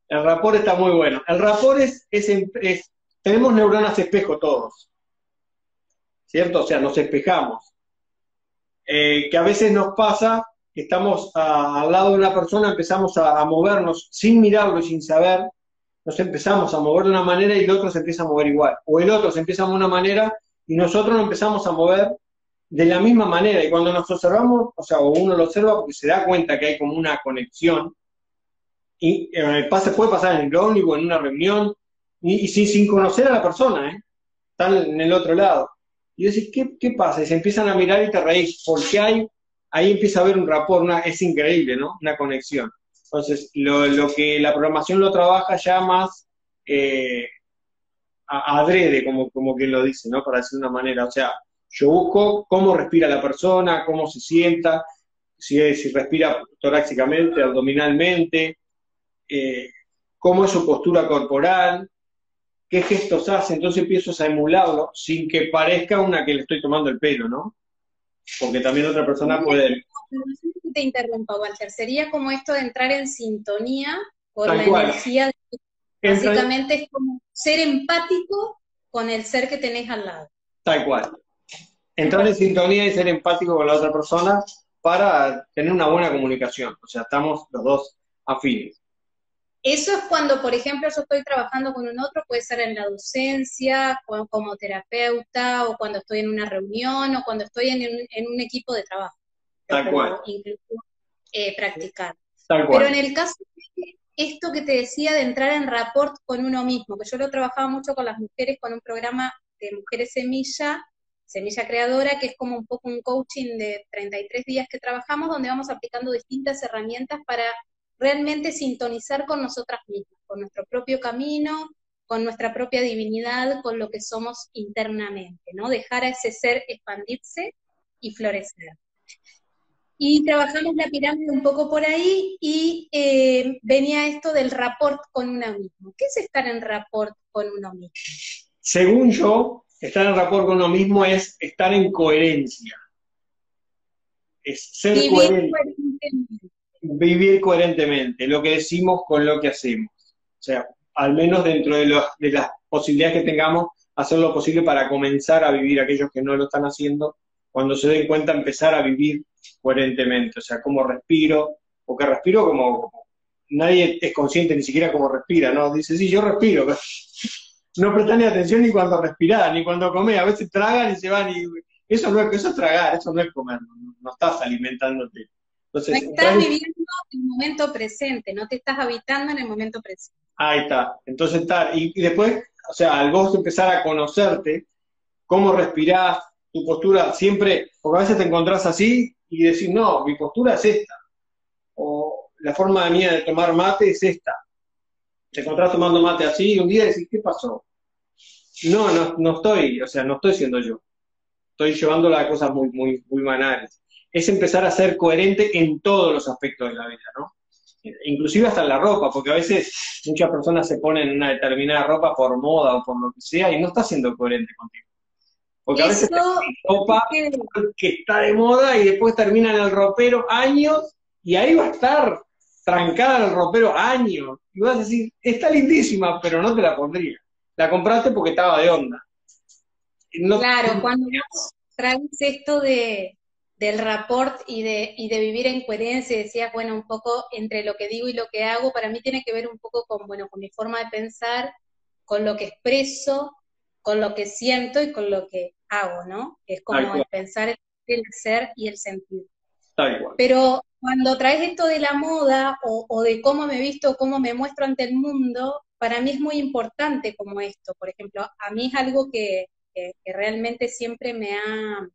El rapor está muy bueno. El rapor es, es, tenemos neuronas espejo todos. ¿Cierto? O sea, nos espejamos. Eh, que a veces nos pasa que estamos al lado de una persona, empezamos a, movernos sin mirarlo y sin saber, nos empezamos a mover de una manera y el otro se empieza a mover igual. O el otro se empieza a mover de una manera y nosotros nos empezamos a mover de la misma manera. Y cuando nos observamos, o sea, uno lo observa porque se da cuenta que hay como una conexión, y eh, puede pasar en el ómnibus, en una reunión, y, sin, conocer a la persona, ¿eh? están en el otro lado. Y decís, ¿qué, ¿qué pasa? Y se empiezan a mirar y te reís, porque hay, ahí empieza a haber un rapport, una, es increíble, ¿no? Una conexión. Entonces, lo, lo que la programación lo trabaja ya más eh, adrede, como, como quien lo dice, ¿no? Para decir de una manera. O sea, yo busco cómo respira la persona, cómo se sienta, si, si respira torácicamente, abdominalmente, eh, cómo es su postura corporal, qué gestos hace, entonces empiezo a emularlo sin que parezca una que le estoy tomando el pelo, ¿no? Porque también otra persona puede... Te interrumpa, Walter, sería como esto de entrar en sintonía con la energía. De... Básicamente es como ser empático con el ser que tenés al lado. Tal cual entrar en sintonía y ser empático con la otra persona para tener una buena comunicación. O sea, estamos los dos afines. Eso es cuando, por ejemplo, yo estoy trabajando con un otro, puede ser en la docencia, como terapeuta, o cuando estoy en una reunión, o cuando estoy en, un equipo de trabajo. Tal cual. Incluso eh, practicar. Pero en el caso de esto que te decía de entrar en rapport con uno mismo, que yo lo trabajaba mucho con las mujeres con un programa de Mujeres Semilla, Semilla Creadora, que es como un poco un coaching de 33 días que trabajamos, donde vamos aplicando distintas herramientas para realmente sintonizar con nosotras mismas, con nuestro propio camino, con nuestra propia divinidad, con lo que somos internamente, ¿no? Dejar a ese ser expandirse y florecer. Y trabajamos la pirámide un poco por ahí y eh, venía esto del rapport con uno mismo. ¿Qué es estar en rapport con uno mismo? Según yo, estar en rapport con uno mismo es estar en coherencia. Es ser coherente. Vivir coherentemente, lo que decimos con lo que hacemos. O sea, al menos dentro de, de las posibilidades que tengamos, hacer lo posible para comenzar a vivir aquellos que no lo están haciendo, cuando se den cuenta empezar a vivir coherentemente, o sea, cómo respiro, porque respiro como, nadie es consciente ni siquiera cómo respira, ¿no? Dice, sí, yo respiro, pero [LAUGHS] no prestan ni atención ni cuando respirar, ni cuando comer, a veces tragan y se van y eso no es, eso es tragar, eso no es comer, no, estás alimentándote. Entonces, no estás viviendo el momento presente, no te estás habitando en el momento presente. Ahí está, entonces está, y, y después, o sea, al vos empezar a conocerte, cómo respirás, tu postura siempre, porque a veces te encontrás así y decís, no, mi postura es esta, o la forma mía de tomar mate es esta. Te encontrás tomando mate así y un día decís, ¿qué pasó? No, no, no estoy, o sea, no estoy siendo yo. Estoy llevando a cosas muy, muy, muy banales. Es empezar a ser coherente en todos los aspectos de la vida, ¿no? Inclusive hasta en la ropa, porque a veces muchas personas se ponen una determinada ropa por moda o por lo que sea y no está siendo coherente contigo. Porque a veces ropa que está de moda y después termina en el ropero años y ahí va a estar trancada en el ropero años. Y vas a decir, está lindísima, pero no te la pondría. La compraste porque estaba de onda. claro, [LAUGHS] cuando traes esto de, del rapport y de, y de vivir en coherencia, decías, bueno, un poco entre lo que digo y lo que hago, para mí tiene que ver un poco con, bueno, con mi forma de pensar, con lo que expreso, con lo que siento y con lo que hago, ¿no? Es como el pensar, el ser y el sentir. Pero cuando traes esto de la moda o, de cómo me visto, cómo me muestro ante el mundo, para mí es muy importante como esto. Por ejemplo, a mí es algo que, que realmente siempre me ha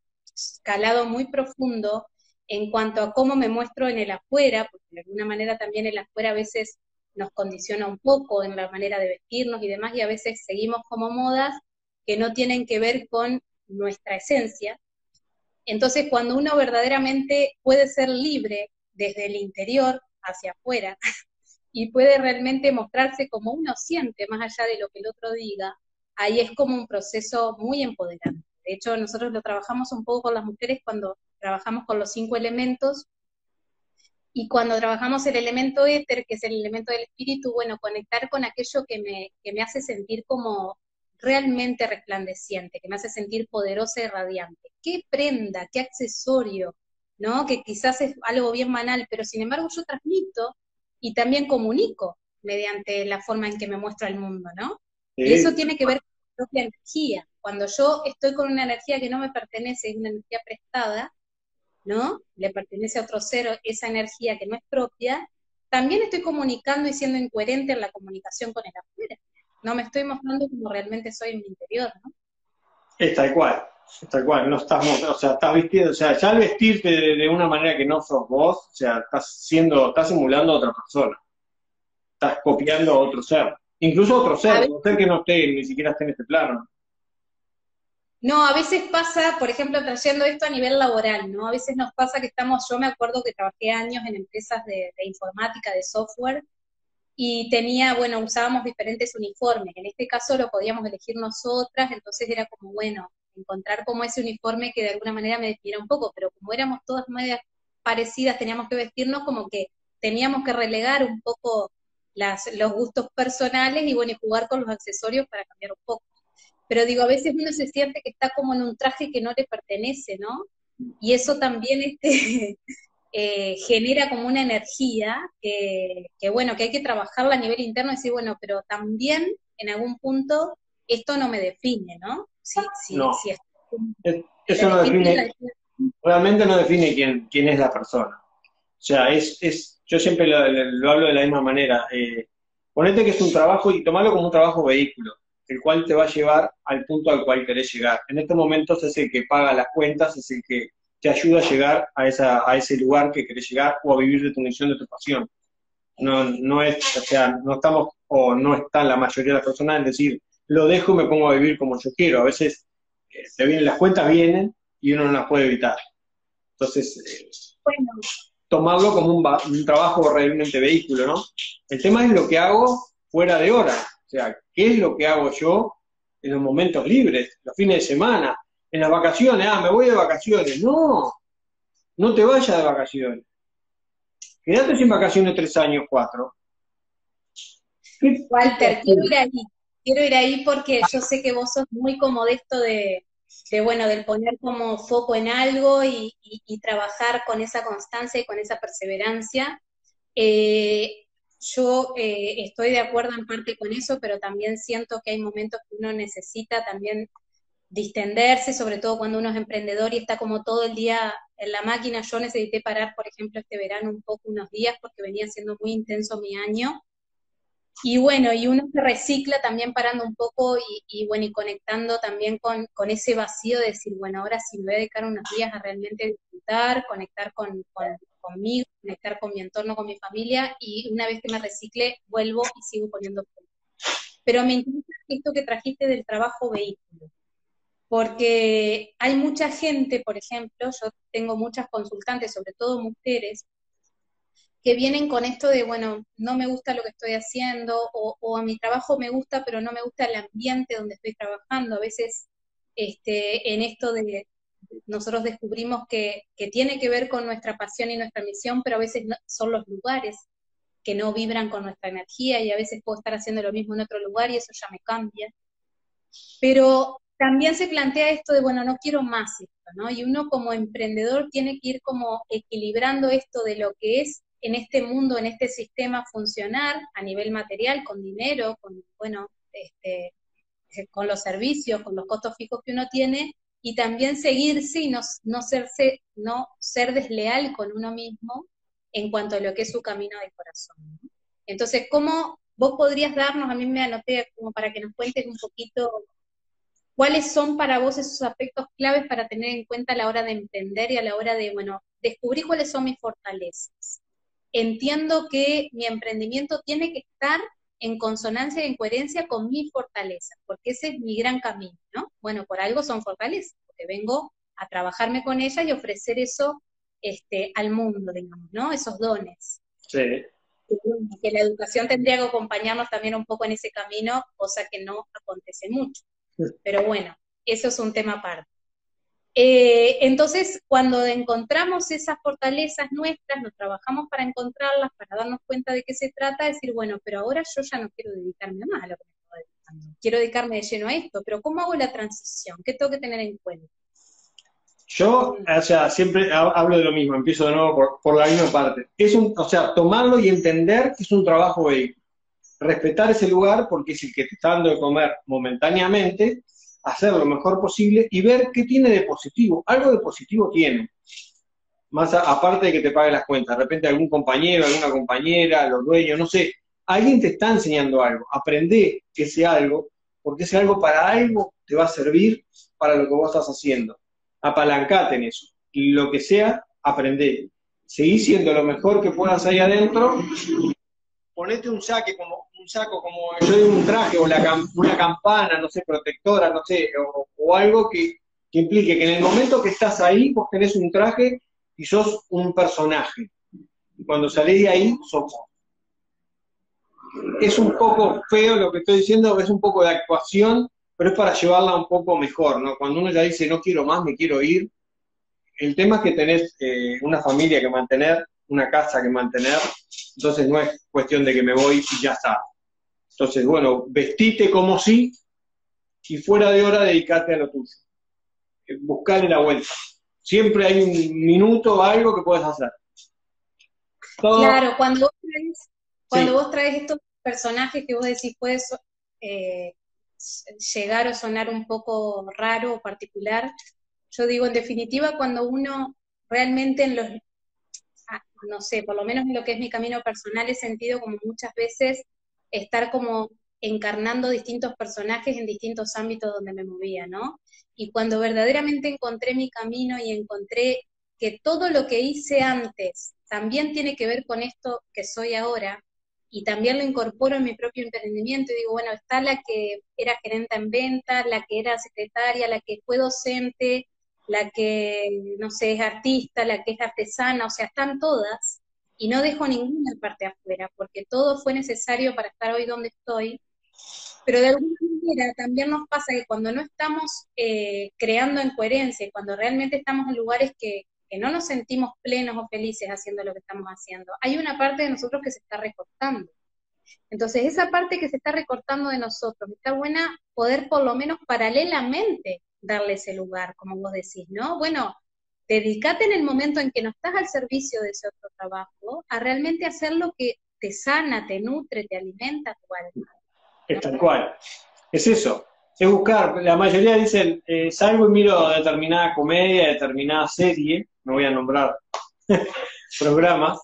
calado muy profundo en cuanto a cómo me muestro en el afuera, porque de alguna manera también el afuera a veces nos condiciona un poco en la manera de vestirnos y demás, y a veces seguimos como modas que no tienen que ver con nuestra esencia. Entonces, cuando uno verdaderamente puede ser libre desde el interior hacia afuera [LAUGHS] y puede realmente mostrarse como uno siente, más allá de lo que el otro diga, ahí es como un proceso muy empoderante. De hecho, nosotros lo trabajamos un poco con las mujeres cuando trabajamos con los cinco elementos y cuando trabajamos el elemento éter, que es el elemento del espíritu, bueno, conectar con aquello que me, que me hace sentir como realmente resplandeciente, que me hace sentir poderosa y radiante. ¿Qué prenda, qué accesorio, ¿no? Que quizás es algo bien banal, pero sin embargo yo transmito y también comunico mediante la forma en que me muestro al mundo, ¿no? Y eso tiene que ver propia energía. Cuando yo estoy con una energía que no me pertenece, es una energía prestada, ¿no? Le pertenece a otro ser esa energía que no es propia, también estoy comunicando y siendo incoherente en la comunicación con el afuera no me estoy mostrando como realmente soy en mi interior, ¿no? Es tal cual, es no estás, o sea, estás vestido, o sea, ya al vestirte de, una manera que no sos vos, o sea, estás siendo, estás simulando a otra persona, estás copiando a otro ser, incluso otro ser, un ser que no esté, ni siquiera esté en este plano. No, a veces pasa, por ejemplo, trayendo esto a nivel laboral, ¿no? A veces nos pasa que estamos, yo me acuerdo que trabajé años en empresas de informática, de software, y tenía, bueno, usábamos diferentes uniformes. En este caso lo podíamos elegir nosotras, entonces era como, bueno, encontrar como ese uniforme que de alguna manera me definiera un poco, pero como éramos todas medias parecidas, teníamos que vestirnos como que teníamos que relegar un poco las, los gustos personales y bueno, y jugar con los accesorios para cambiar un poco. Pero digo, a veces uno se siente que está como en un traje que no le pertenece, ¿no? y eso también [LAUGHS] este, eh, genera como una energía que, bueno, que hay que trabajarla a nivel interno y decir, bueno, pero también en algún punto esto no me define, ¿no? Si, no. eso no define, realmente no define quién, quién es la persona. O sea, es, es yo siempre lo, hablo de la misma manera. Eh, ponete que es un trabajo y tomarlo como un trabajo vehículo, el cual te va a llevar al punto al cual querés llegar. En estos momentos es el que paga las cuentas, es el que te ayuda a llegar a, esa, a ese lugar que querés llegar o a vivir de tu misión, de tu pasión. No, no es, o sea, no estamos, o no están la mayoría de las personas en decir, lo dejo y me pongo a vivir como yo quiero. A veces eh, te vienen, las cuentas vienen y uno no las puede evitar. Entonces, eh, bueno. Tomarlo como un, un, trabajo realmente vehículo, ¿no? El tema es lo que hago fuera de hora. O sea, ¿qué es lo que hago yo en los momentos libres, los fines de semana, en las vacaciones, ah, me voy de vacaciones. No, no te vayas de vacaciones. Quédate sin vacaciones tres años, cuatro. Walter, quiero ir ahí. Quiero ir ahí porque yo sé que vos sos muy como de esto de, bueno, del poner como foco en algo y, trabajar con esa constancia y con esa perseverancia. Eh, yo eh, estoy de acuerdo en parte con eso, pero también siento que hay momentos que uno necesita también distenderse, sobre todo cuando uno es emprendedor y está como todo el día en la máquina. Yo necesité parar, por ejemplo, este verano un poco unos días porque venía siendo muy intenso mi año. Y bueno, y uno se recicla también parando un poco y, bueno, y conectando también con, ese vacío de decir, bueno, ahora sí me voy a dedicar unos días a realmente disfrutar, conectar con, conmigo, conectar con mi entorno, con mi familia, y una vez que me recicle, vuelvo y sigo poniendo. Pero me interesa esto que trajiste del trabajo vehículo porque hay mucha gente, por ejemplo, yo tengo muchas consultantes, sobre todo mujeres, que vienen con esto de, bueno, no me gusta lo que estoy haciendo, o, a mi trabajo me gusta, pero no me gusta el ambiente donde estoy trabajando. A veces este, en esto de, nosotros descubrimos que, tiene que ver con nuestra pasión y nuestra misión, pero a veces son los lugares que no vibran con nuestra energía y a veces puedo estar haciendo lo mismo en otro lugar y eso ya me cambia. Pero también se plantea esto de, bueno, no quiero más esto, ¿no? Y uno como emprendedor tiene que ir como equilibrando esto de lo que es en este mundo, en este sistema funcionar a nivel material, con dinero, con, bueno, este, con los servicios, con los costos fijos que uno tiene, y también seguirse y no, ser desleal con uno mismo en cuanto a lo que es su camino de corazón. Entonces, ¿cómo vos podrías darnos, a mí me anoté como para que nos cuentes un poquito ¿Cuáles son para vos esos aspectos claves para tener en cuenta a la hora de entender y a la hora de, bueno, descubrir cuáles son mis fortalezas? Entiendo que mi emprendimiento tiene que estar en consonancia y en coherencia con mis fortalezas, porque ese es mi gran camino, ¿no? Bueno, por algo son fortalezas, porque vengo a trabajarme con ellas y ofrecer eso este, al mundo, digamos, ¿no? Esos dones. Sí. Que la educación tendría que acompañarnos también un poco en ese camino, cosa que no acontece mucho. Pero bueno, eso es un tema aparte. Eh, entonces, cuando encontramos esas fortalezas nuestras, nos trabajamos para encontrarlas, para darnos cuenta de qué se trata, decir, bueno, pero ahora yo ya no quiero dedicarme más a lo que me estoy dedicando. Quiero dedicarme de lleno a esto, pero ¿cómo hago la transición? ¿Qué tengo que tener en cuenta? Yo, o sea, siempre hablo de lo mismo, empiezo de nuevo por, la misma parte. Es un, o sea, tomarlo y entender que es un trabajo vehículo respetar ese lugar porque es el que te está dando de comer momentáneamente, hacer lo mejor posible y ver qué tiene de positivo. Algo de positivo tiene. Más aparte de que te pague las cuentas, de repente algún compañero, alguna compañera, los dueños, no sé, alguien te está enseñando algo. Aprende que sea algo, porque ese algo para algo te va a servir para lo que vos estás haciendo. Apalancate en eso. Lo que sea, aprende. Seguí siendo lo mejor que puedas ahí adentro ponete un saque como un saco como yo digo un traje o una campana, no sé, protectora, no sé, o, algo que, implique que en el momento que estás ahí vos tenés un traje y sos un personaje. Y cuando salís de ahí, sos Es un poco feo lo que estoy diciendo, es un poco de actuación, pero es para llevarla un poco mejor, ¿no? Cuando uno ya dice, no quiero más, me quiero ir, el tema es que tenés eh, una familia que mantener, una casa que mantener, entonces no es cuestión de que me voy y ya está. Entonces, bueno, vestite como si y fuera de hora dedicate a lo tuyo. Eh, buscale la vuelta. Siempre hay un minuto o algo que puedes hacer. Claro, cuando vos traes, cuando vos traes estos personajes que vos decís puedes eh, llegar o sonar un poco raro o particular, yo digo, en definitiva, cuando uno realmente en los, ah, no sé, por lo menos en lo que es mi camino personal, he sentido como muchas veces estar como encarnando distintos personajes en distintos ámbitos donde me movía, ¿no? Y cuando verdaderamente encontré mi camino y encontré que todo lo que hice antes también tiene que ver con esto que soy ahora, y también lo incorporo en mi propio emprendimiento y digo, bueno, está la que era gerente en ventas, la que era secretaria, la que fue docente, la que, no sé, es artista, la que es artesana, o sea, están todas, y no dejo ninguna parte afuera, porque todo fue necesario para estar hoy donde estoy, pero de alguna manera también nos pasa que cuando no estamos eh, creando en coherencia, cuando realmente estamos en lugares que, que no nos sentimos plenos o felices haciendo lo que estamos haciendo, hay una parte de nosotros que se está recortando. Entonces, esa parte que se está recortando de nosotros, está buena poder por lo menos paralelamente darle ese lugar, como vos decís, ¿no? Bueno, dedícate en el momento en que no estás al servicio de ese otro trabajo a realmente hacer lo que te sana, te nutre, te alimenta tu alma. Es tal cual. Es eso. Es buscar. La mayoría dicen, eh, salgo y miro determinada comedia, determinada serie, no voy a nombrar [LAUGHS] programas,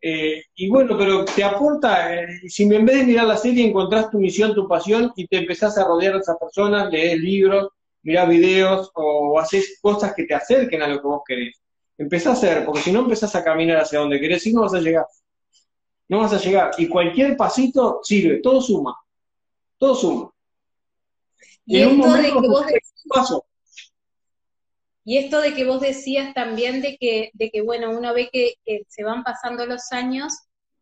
eh, y bueno, pero te aporta, eh, si en vez de mirar la serie encontrás tu misión, tu pasión y te empezás a rodear de esas personas, lees libros, mirás videos o haces cosas que te acerquen a lo que vos querés. Empezá a hacer, porque si no empezás a caminar hacia donde querés y no vas a llegar. No vas a llegar. Y cualquier pasito sirve, todo suma. Todo suma. Y, en un momento, que vos paso. Y esto de que vos decías también de que, de que bueno, uno ve que, se van pasando los años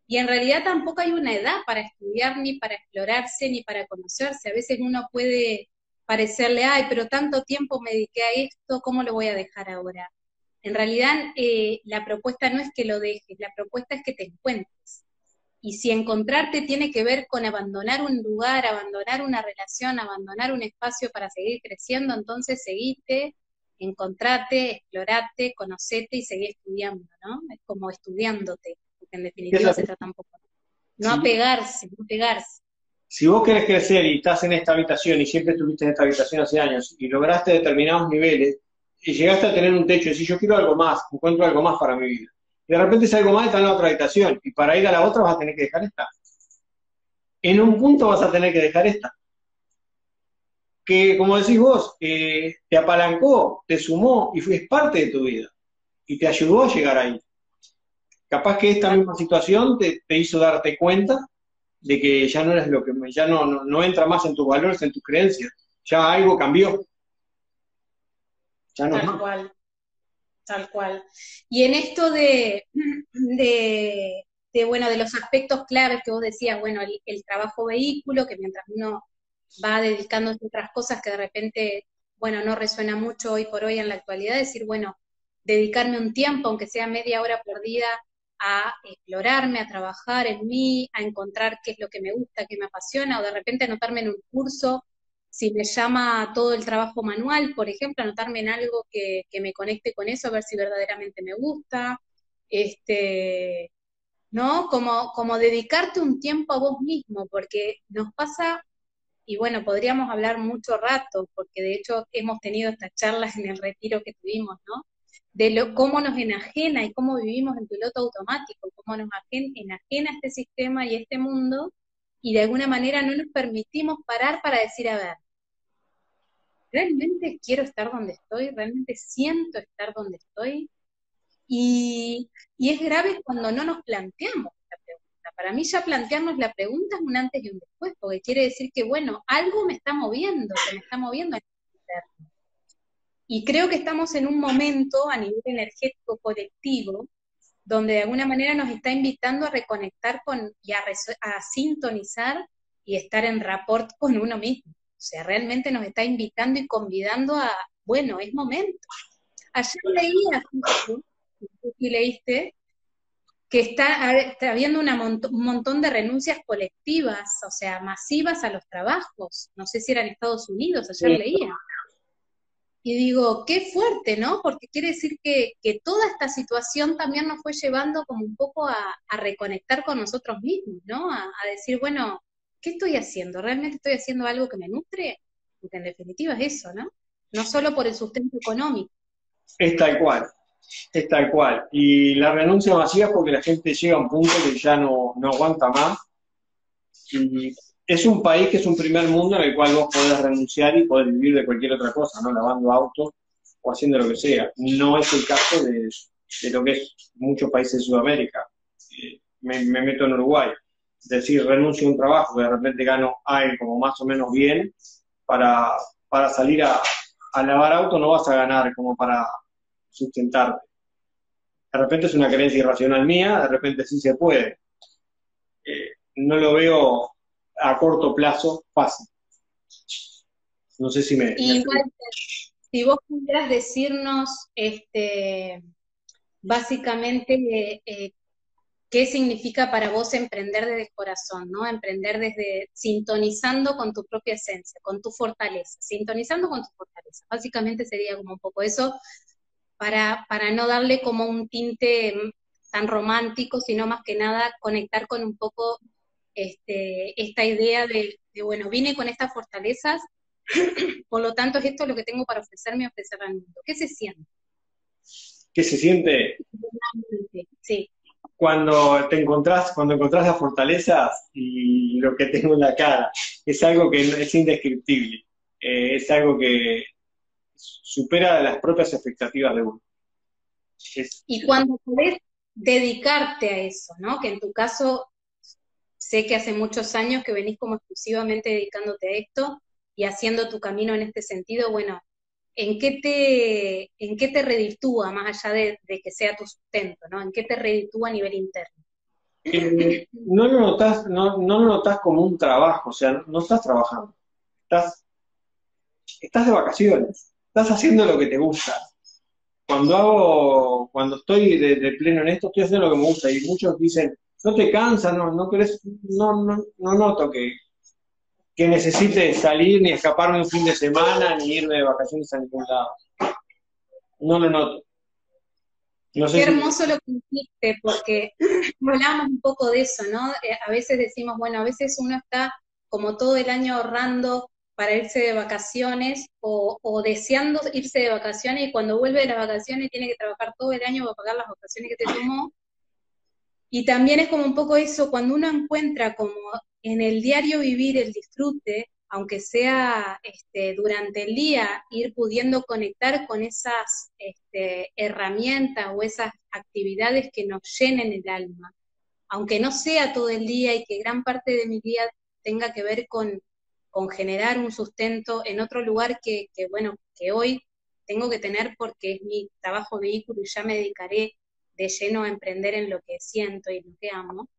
y en realidad tampoco hay una edad para estudiar, ni para explorarse, ni para conocerse. A veces uno puede parecerle, ay, pero tanto tiempo me dediqué a esto, ¿cómo lo voy a dejar ahora? En realidad, eh, la propuesta no es que lo dejes, la propuesta es que te encuentres. Y si encontrarte tiene que ver con abandonar un lugar, abandonar una relación, abandonar un espacio para seguir creciendo, entonces seguiste, encontrate, explorate, conocete y seguí estudiando, ¿no? Es como estudiándote, porque en definitiva se trata un poco. No apegarse, no pegarse. Si vos querés crecer y estás en esta habitación y siempre estuviste en esta habitación hace años y lograste determinados niveles y llegaste a tener un techo y decís, yo quiero algo más, encuentro algo más para mi vida. Y de repente si algo más está en la otra habitación y para ir a la otra vas a tener que dejar esta. En un punto vas a tener que dejar esta que, como decís vos, eh, te apalancó, te sumó y fue parte de tu vida y te ayudó a llegar ahí. Capaz que esta misma situación te, hizo darte cuenta de que ya no eres lo que ya no, no, entra más en tus valores, en tus creencias, ya algo cambió. Ya no tal cual, tal cual. Y en esto de, de, bueno, de los aspectos claves que vos decías, bueno, el trabajo vehículo, que mientras uno va dedicándose a otras cosas que de repente, bueno, no resuena mucho hoy por hoy en la actualidad, decir, bueno, dedicarme un tiempo, aunque sea media hora por día, a explorarme, a trabajar en mí, a encontrar qué es lo que me gusta, qué me apasiona, o de repente anotarme en un curso, si me llama todo el trabajo manual, por ejemplo, anotarme en algo que, que me conecte con eso, a ver si verdaderamente me gusta, este, ¿no? Como, como dedicarte un tiempo a vos mismo, porque nos pasa y bueno, podríamos hablar mucho rato, porque de hecho hemos tenido estas charlas en el retiro que tuvimos, ¿no? De lo, cómo nos enajena y cómo vivimos en piloto automático, cómo nos enajena este sistema y este mundo, y de alguna manera no nos permitimos parar para decir, a ver, ¿realmente quiero estar donde estoy? ¿Realmente siento estar donde estoy? Y, y es grave cuando no nos planteamos para mí ya plantearnos la pregunta es un antes y un después, porque quiere decir que, bueno, algo me está moviendo, que me está moviendo Y creo que estamos en un momento a nivel energético colectivo donde de alguna manera nos está invitando a reconectar con y a, a sintonizar y estar en rapport con uno mismo. O sea, realmente nos está invitando y convidando a, bueno, es momento. Ayer leía, tú leíste, que está, habiendo un montón de renuncias colectivas, o sea, masivas a los trabajos. No sé si era en Estados Unidos, ayer leía. Y digo, qué fuerte, ¿no? Porque quiere decir que, toda esta situación también nos fue llevando como un poco a, reconectar con nosotros mismos, ¿no? A, decir, bueno, ¿qué estoy haciendo? ¿Realmente estoy haciendo algo que me nutre? Porque en definitiva es eso, ¿no? No solo por el sustento económico. Es tal cual, es tal cual. Y la renuncia masiva es porque la gente llega a un punto que ya no, no aguanta más. Y es un país que es un primer mundo en el cual vos podés renunciar y podés vivir de cualquier otra cosa, ¿no? Lavando autos o haciendo lo que sea. No es el caso de, lo que es muchos países de Sudamérica. Eh, me, meto en Uruguay. Decir, renuncio a un trabajo que de repente gano algo como más o menos bien para, para salir a, lavar auto no vas a ganar como para sustentarte. De repente es una creencia irracional mía, de repente sí se puede. Eh, no lo veo a corto plazo fácil. No sé si me... si vos pudieras decirnos, este, básicamente, eh, qué significa para vos emprender desde el corazón, ¿no? Emprender desde sintonizando con tu propia esencia, con tu fortaleza, sintonizando con tu fortaleza. Básicamente sería como un poco eso, para, para no darle como un tinte tan romántico, sino más que nada conectar con un poco este, esta idea de, bueno, vine con estas fortalezas, [CLEARS THROAT] por lo tanto es esto lo que tengo para ofrecerme y ofrecer al mundo. ¿Qué se siente? ¿Qué se siente? Sí. Cuando te encontrás, cuando encontrás las fortalezas y lo que tengo en la cara, es algo que es indescriptible, eh, es algo que supera las propias expectativas de uno. y cuando podés dedicarte a eso, ¿no? Que en tu caso sé que hace muchos años que venís como exclusivamente dedicándote a esto y haciendo tu camino en este sentido, bueno, ¿en qué te, en qué te reditúa, más allá de, que sea tu sustento, ¿no? ¿En qué te reditúa a nivel interno? Eh, no, lo notas, no, como un trabajo, o sea, no estás trabajando, estás, estás de vacaciones, estás haciendo lo que te gusta. Cuando hago, cuando estoy de, de pleno en esto, estoy haciendo lo que me gusta y muchos dicen, no te cansa, no, no no, no, no noto que, que necesite salir ni escaparme un fin de semana ni irme de vacaciones a ningún lado. No lo noto. Qué hermoso lo que dijiste, porque [CLEARS THROAT] hablamos un poco de eso, ¿no? Eh, a veces decimos, bueno, a veces uno está como todo el año ahorrando para irse de vacaciones o, o, deseando irse de vacaciones y cuando vuelve de las vacaciones tiene que trabajar todo el año para pagar las vacaciones que te tomó y también es como un poco eso, cuando uno encuentra como en el diario vivir el disfrute, aunque sea este, durante el día, ir pudiendo conectar con esas este, herramientas o esas actividades que nos llenen el alma, aunque no sea todo el día y que gran parte de mi día tenga que ver con, con generar un sustento en otro lugar que, que, bueno, que hoy tengo que tener porque es mi trabajo vehículo y ya me dedicaré de lleno a emprender en lo que siento y lo que amo,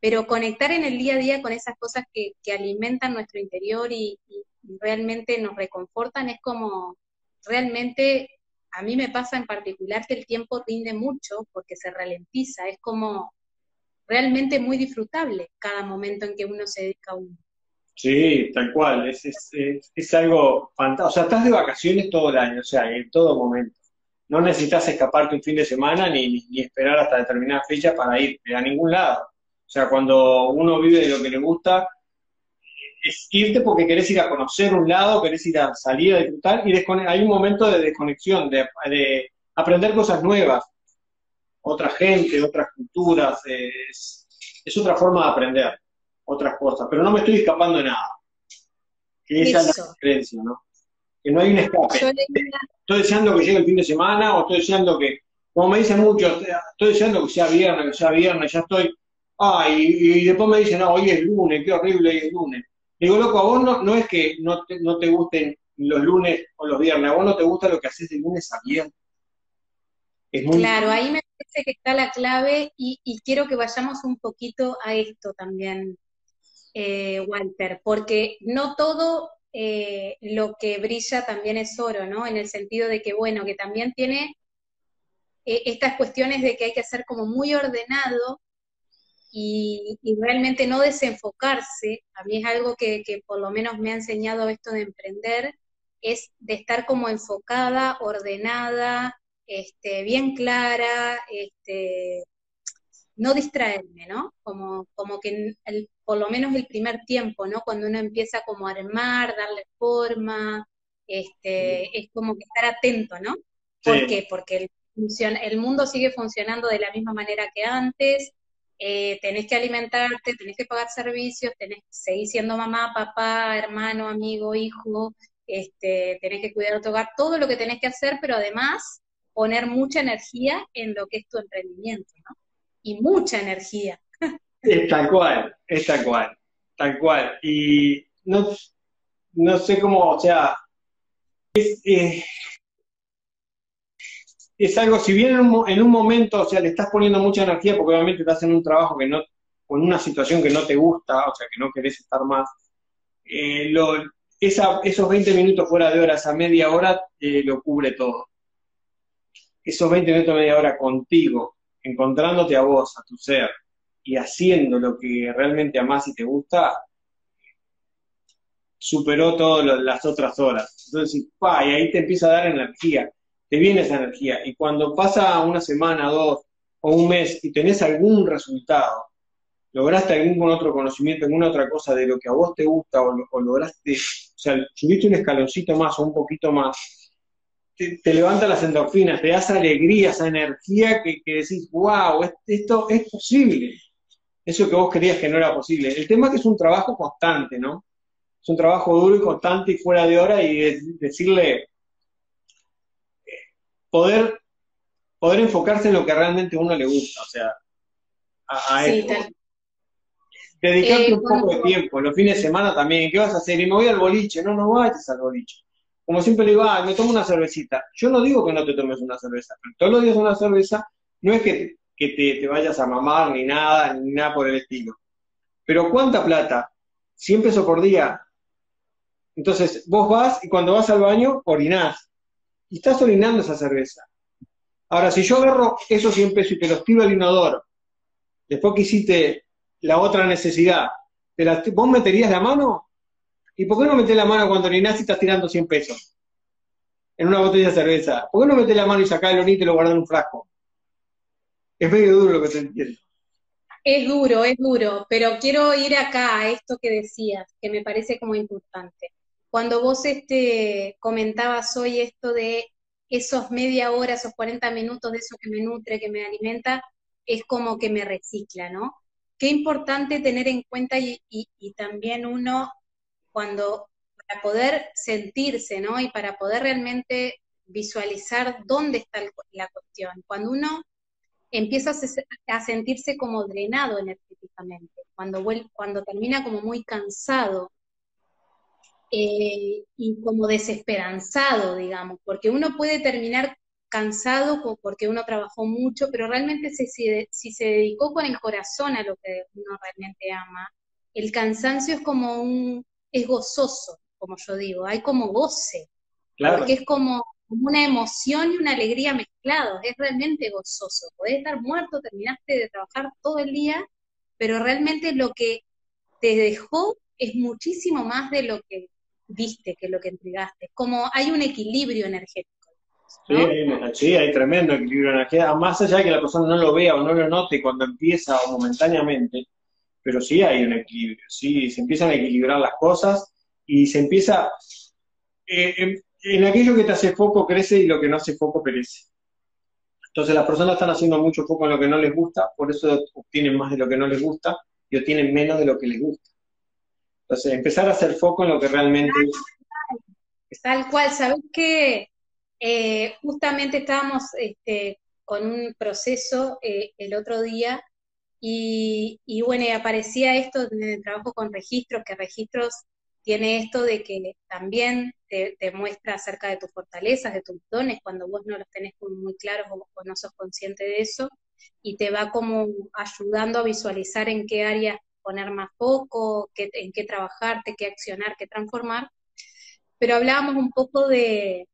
pero conectar en el día a día con esas cosas que, alimentan nuestro interior y, realmente nos reconfortan es como, realmente a mí me pasa en particular que el tiempo rinde mucho porque se ralentiza, es como realmente muy disfrutable cada momento en que uno se dedica a uno. Sí, tal cual, es, es, es algo fantástico. O sea, estás de vacaciones todo el año, o sea, en todo momento no necesitas escaparte un fin de semana ni, esperar hasta determinada fecha para ir a ningún lado. O sea, cuando uno vive de lo que le gusta, es irte porque querés ir a conocer un lado, querés ir a salir a disfrutar y hay un momento de desconexión, de, aprender cosas nuevas, otra gente, otras culturas, es, otra forma de aprender otras cosas, pero no me estoy escapando de nada. esa es la diferencia, ¿no? Que no hay un escape estoy deseando que llegue el fin de semana o estoy deseando que, como me dicen muchos, estoy deseando que sea viernes, que sea viernes, ya estoy, ah, y, después me dicen, no, hoy es lunes, qué horrible, hoy es lunes. Digo, loco, a vos no, no es que no te, no te gusten los lunes o los viernes, a vos no te gusta lo que haces de lunes a viernes. Claro, ahí me parece que está la clave y, quiero que vayamos un poquito a esto también, eh, Walter, porque no todo eh, lo que brilla también es oro, ¿no? En el sentido de que, bueno, que también tiene eh, estas cuestiones de que hay que ser como muy ordenado y, realmente no desenfocarse. A mí es algo que, por lo menos me ha enseñado esto de emprender, es de estar como enfocada, ordenada, este, bien clara, este, no distraerme, ¿no? Como, como que por lo menos el primer tiempo, ¿no? Cuando uno empieza como a armar, darle forma, este, es como que estar atento, ¿no? ¿Por qué? Porque el, el mundo sigue funcionando de la misma manera que antes, eh, tenés que alimentarte, tenés que pagar servicios, tenés que seguir siendo mamá, papá, hermano, amigo, hijo, este, tenés que cuidar tu hogar, todo lo que tenés que hacer, pero además poner mucha energía en lo que es tu emprendimiento, ¿no? Y mucha energía. Es tal cual, es tal cual, tal cual. Y no, no sé cómo, o sea, es, eh, es algo, si bien en un, momento, o sea, le estás poniendo mucha energía porque obviamente estás en un trabajo que no, con una situación que no te gusta, o sea, que no querés estar más, eh, esos 20 minutos fuera de hora, esa media hora, eh, lo cubre todo. Esos 20 minutos, media hora contigo, encontrándote a vos, a tu ser, y haciendo lo que realmente amás y te gusta, superó todas las otras horas. Entonces, y ahí te empieza a dar energía te viene esa energía. Y cuando pasa una semana, dos o un mes y tenés algún resultado, lograste algún otro conocimiento, alguna otra cosa de lo que a vos te gusta o, lograste, o sea, subiste un escaloncito más o un poquito más, te, levanta las endorfinas, te das alegría, esa energía que, que decís, wow, esto es posible. Eso que vos querías que no era posible. El tema es que es un trabajo constante, ¿no? Es un trabajo duro y constante y fuera de hora y decirle, poder, poder enfocarse en lo que realmente a uno le gusta, o sea, a, esto. Dedicarte eh, un poco de tiempo, los fines de semana también, ¿qué vas a hacer? Y me voy al boliche, no, no vayas al boliche. Como siempre le digo, ah, me tomo una cervecita. Yo no digo que no te tomes una cerveza, pero todos los días una cerveza no es que, que te, te, vayas a mamar ni nada, ni nada por el estilo. Pero ¿cuánta plata? 100 pesos por día. Entonces, vos vas y cuando vas al baño, orinás y estás orinando esa cerveza. Ahora, si yo agarro esos 100 pesos y te los tiro al inodoro, después que hiciste la otra necesidad, ¿te ¿vos meterías la mano? ¿Y por qué no metés la mano cuando orinás y estás tirando 100 pesos? En una botella de cerveza. ¿Por qué no metés la mano y sacás el orín y lo guardás en un frasco? Es medio duro lo que te entiendo. Es duro, es duro, pero quiero ir acá a esto que decías, que me parece como importante. Cuando vos este, comentabas hoy esto de esos media hora, esos 40 minutos de eso que me nutre, que me alimenta, es como que me recicla, ¿no? Qué importante tener en cuenta y, también uno cuando, para poder sentirse, ¿no? Y para poder realmente visualizar dónde está la cuestión. Cuando uno empieza a, sentirse como drenado energéticamente, cuando, cuando termina como muy cansado, eh, y como desesperanzado, digamos, porque uno puede terminar cansado porque uno trabajó mucho, pero realmente si, si, se dedicó con el corazón a lo que uno realmente ama, el cansancio es como un, es gozoso, como yo digo, hay como goce, porque es como, una emoción y una alegría mezclados, es realmente gozoso, podés estar muerto, terminaste de trabajar todo el día, pero realmente lo que te dejó es muchísimo más de lo que viste, que lo que entregaste. Como hay un equilibrio energético. Sí, hay tremendo equilibrio energético, más allá de que la persona no lo vea o no lo note cuando empieza o momentáneamente, pero sí hay un equilibrio, sí, se empiezan a equilibrar las cosas y se empieza, eh, en, aquello que te hace foco crece y lo que no hace foco perece. Entonces las personas están haciendo mucho foco en lo que no les gusta, por eso obtienen más de lo que no les gusta y obtienen menos de lo que les gusta. Entonces, empezar a hacer foco en lo que realmente... Tal cual, ¿sabes qué? Eh, justamente estábamos este, con un proceso eh, el otro día y, bueno, aparecía esto el trabajo con registros, que registros tiene esto de que también te, muestra acerca de tus fortalezas, de tus dones, cuando vos no los tenés muy claros o, no sos consciente de eso, y te va como ayudando a visualizar en qué áreas poner más foco, en qué trabajarte, qué accionar, qué transformar. Pero hablábamos un poco de,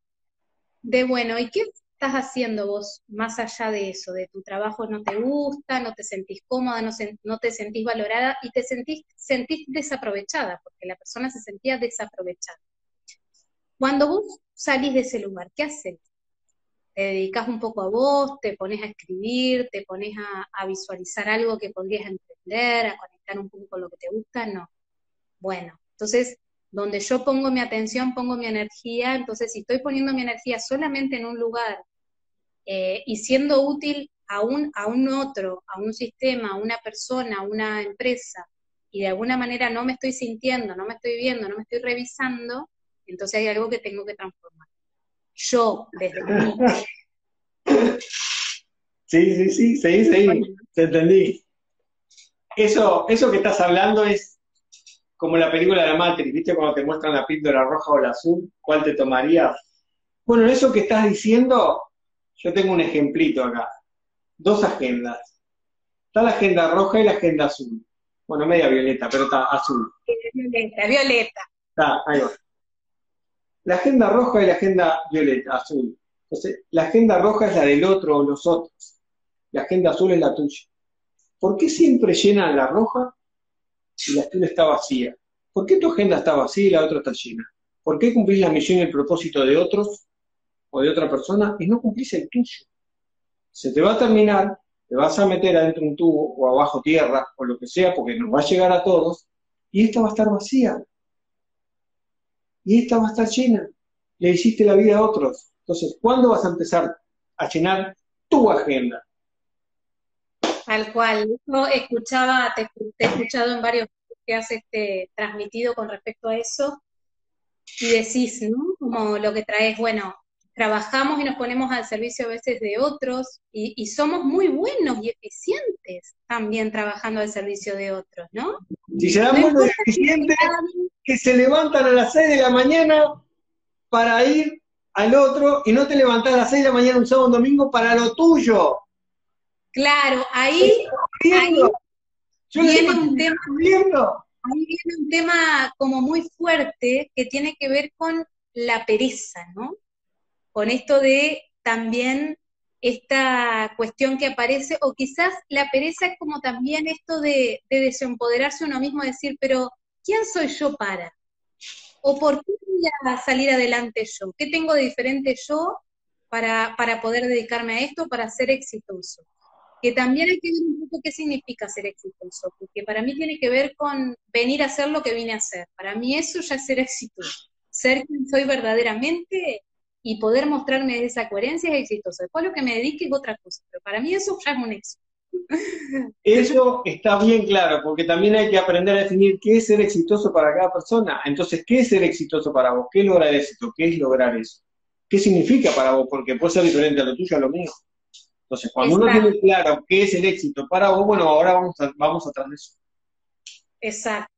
de, bueno, ¿y qué estás haciendo vos más allá de eso? De tu trabajo no te gusta, no te sentís cómoda, no, te sentís valorada y te sentís, desaprovechada, porque la persona se sentía desaprovechada. Cuando vos salís de ese lugar, ¿qué haces? ¿Te dedicas un poco a vos? ¿Te pones a escribir? ¿Te pones a, visualizar algo que podrías emprender? ¿A conectar un poco con lo que te gusta? No. Bueno, entonces, donde yo pongo mi atención, pongo mi energía, entonces si estoy poniendo mi energía solamente en un lugar eh, y siendo útil a un, a un otro, a un sistema, a una persona, a una empresa, y de alguna manera no me estoy sintiendo, no me estoy viendo, no me estoy revisando, entonces hay algo que tengo que transformar. Yo, desde mí. [LAUGHS] Sí, sí, sí, sí, sí, te entendí. Eso, eso que estás hablando es como la película de la Matrix, ¿viste? Cuando te muestran la píldora roja o la azul, ¿cuál te tomarías? Bueno, eso que estás diciendo, yo tengo un ejemplito acá. Dos agendas. Está la agenda roja y la agenda azul. Bueno, media violeta, pero está azul. Violeta, violeta. Está, ahí va la agenda roja y la agenda violeta, azul. Entonces, la agenda roja es la del otro o los otros. La agenda azul es la tuya. ¿Por qué siempre llena la roja y la azul está vacía? ¿Por qué tu agenda está vacía y la otra está llena? ¿Por qué cumplís la misión y el propósito de otros o de otra persona y no cumplís el tuyo? Se te va a terminar, te vas a meter adentro de un tubo o abajo tierra o lo que sea, porque nos va a llegar a todos, y esta va a estar vacía y esta va a estar llena. Le hiciste la vida a otros. Entonces, ¿cuándo vas a empezar a llenar tu agenda? Tal cual. Yo escuchaba, te, he escuchado en varios que has este, transmitido con respecto a eso y decís, ¿no? Como lo que traes, bueno, trabajamos y nos ponemos al servicio a veces de otros y, somos muy buenos y eficientes también trabajando al servicio de otros, ¿no? Si se dan buenos y eficientes, que se levantan a las 6 de la mañana para ir al otro y no te levantas a las 6 de la mañana un sábado domingo para lo tuyo. Claro, ahí, ahí viene un tema, ahí viene un tema como muy fuerte que tiene que ver con la pereza, ¿no? con esto de también esta cuestión que aparece, o quizás la pereza es como también esto de, desempoderarse uno mismo, decir, pero ¿quién soy yo para? ¿O por qué voy a salir adelante yo? ¿Qué tengo de diferente yo para, para poder dedicarme a esto, para ser exitoso? Que también hay que ver un poco qué significa ser exitoso, porque para mí tiene que ver con venir a hacer lo que vine a hacer. Para mí eso ya es ser exitoso. Ser quien soy verdaderamente y poder mostrarme esa coherencia es exitoso. Después lo que me dedique es otra cosa, pero para mí eso ya es un éxito. [LAUGHS] Eso está bien claro, porque también hay que aprender a definir qué es ser exitoso para cada persona. Entonces, ¿qué es ser exitoso para vos? ¿Qué es lograr éxito? ¿Qué es lograr eso? ¿Qué significa para vos? Porque puede ser diferente a lo tuyo, a lo mío. Entonces, cuando uno tiene claro qué es el éxito para vos, bueno, ahora vamos a, vamos a de eso. Exacto.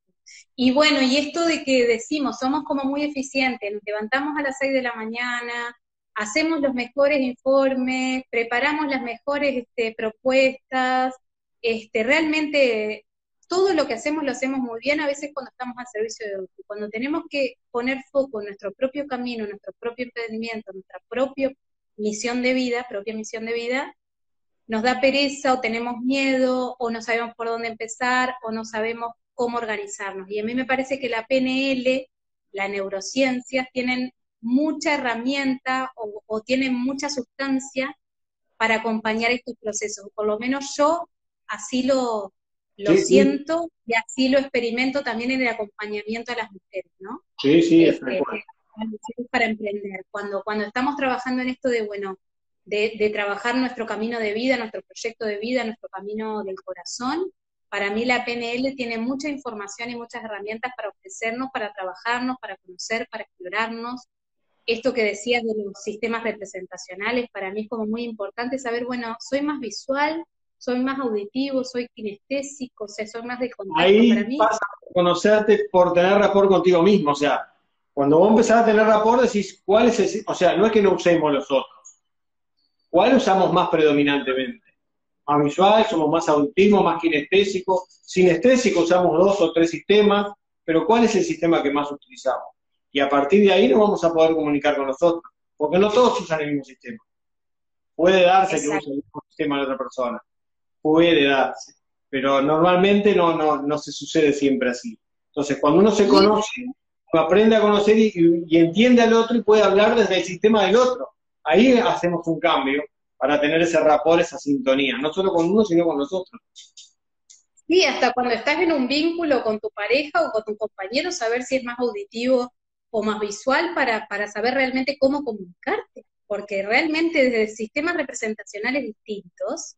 Y bueno, y esto de que decimos, somos como muy eficientes, nos levantamos a las 6 de la mañana, hacemos los mejores informes, preparamos las mejores este, propuestas, este, realmente todo lo que hacemos lo hacemos muy bien, a veces cuando estamos al servicio de otros. Cuando tenemos que poner foco en nuestro propio camino, nuestro propio emprendimiento, nuestra propia misión de vida, propia misión de vida, nos da pereza o tenemos miedo o no sabemos por dónde empezar o no sabemos cómo organizarnos. Y a mí me parece que la PNL, la neurociencia, tienen mucha herramienta o, tienen mucha sustancia para acompañar estos procesos. Por lo menos yo así lo, lo siento y así lo experimento también en el acompañamiento a las mujeres, ¿no? Sí, sí, es este, para emprender. Cuando, cuando estamos trabajando en esto de, bueno, de, de, trabajar nuestro camino de vida, nuestro proyecto de vida, nuestro camino del corazón, para mí la PNL tiene mucha información y muchas herramientas para ofrecernos, para trabajarnos, para conocer, para explorarnos. Esto que decías de los sistemas representacionales, para mí es como muy importante saber, bueno, soy más visual, soy más auditivo, soy kinestésico, o sea, soy más de contacto. Ahí para mí. pasa a conocerte por tener rapport contigo mismo, o sea, cuando vos empezás a tener rapport decís, ¿cuál es el, o sea, no es que no usemos los otros, ¿cuál usamos más predominantemente? más visual, somos más autismo, más kinestésico. Sinestésico usamos dos o tres sistemas, pero ¿cuál es el sistema que más utilizamos? Y a partir de ahí nos vamos a poder comunicar con nosotros, porque no todos usan el mismo sistema. Puede darse que usen el mismo sistema de otra persona, puede darse, pero normalmente no, no, no se sucede siempre así. Entonces, cuando uno se conoce, aprende a conocer y, entiende al otro y puede hablar desde el sistema del otro. Ahí hacemos un cambio para tener ese rapport, esa sintonía, no solo con uno, sino con los otros. Sí, hasta cuando estás en un vínculo con tu pareja o con tu compañero, saber si es más auditivo o más visual para, para saber realmente cómo comunicarte. Porque realmente desde sistemas representacionales distintos,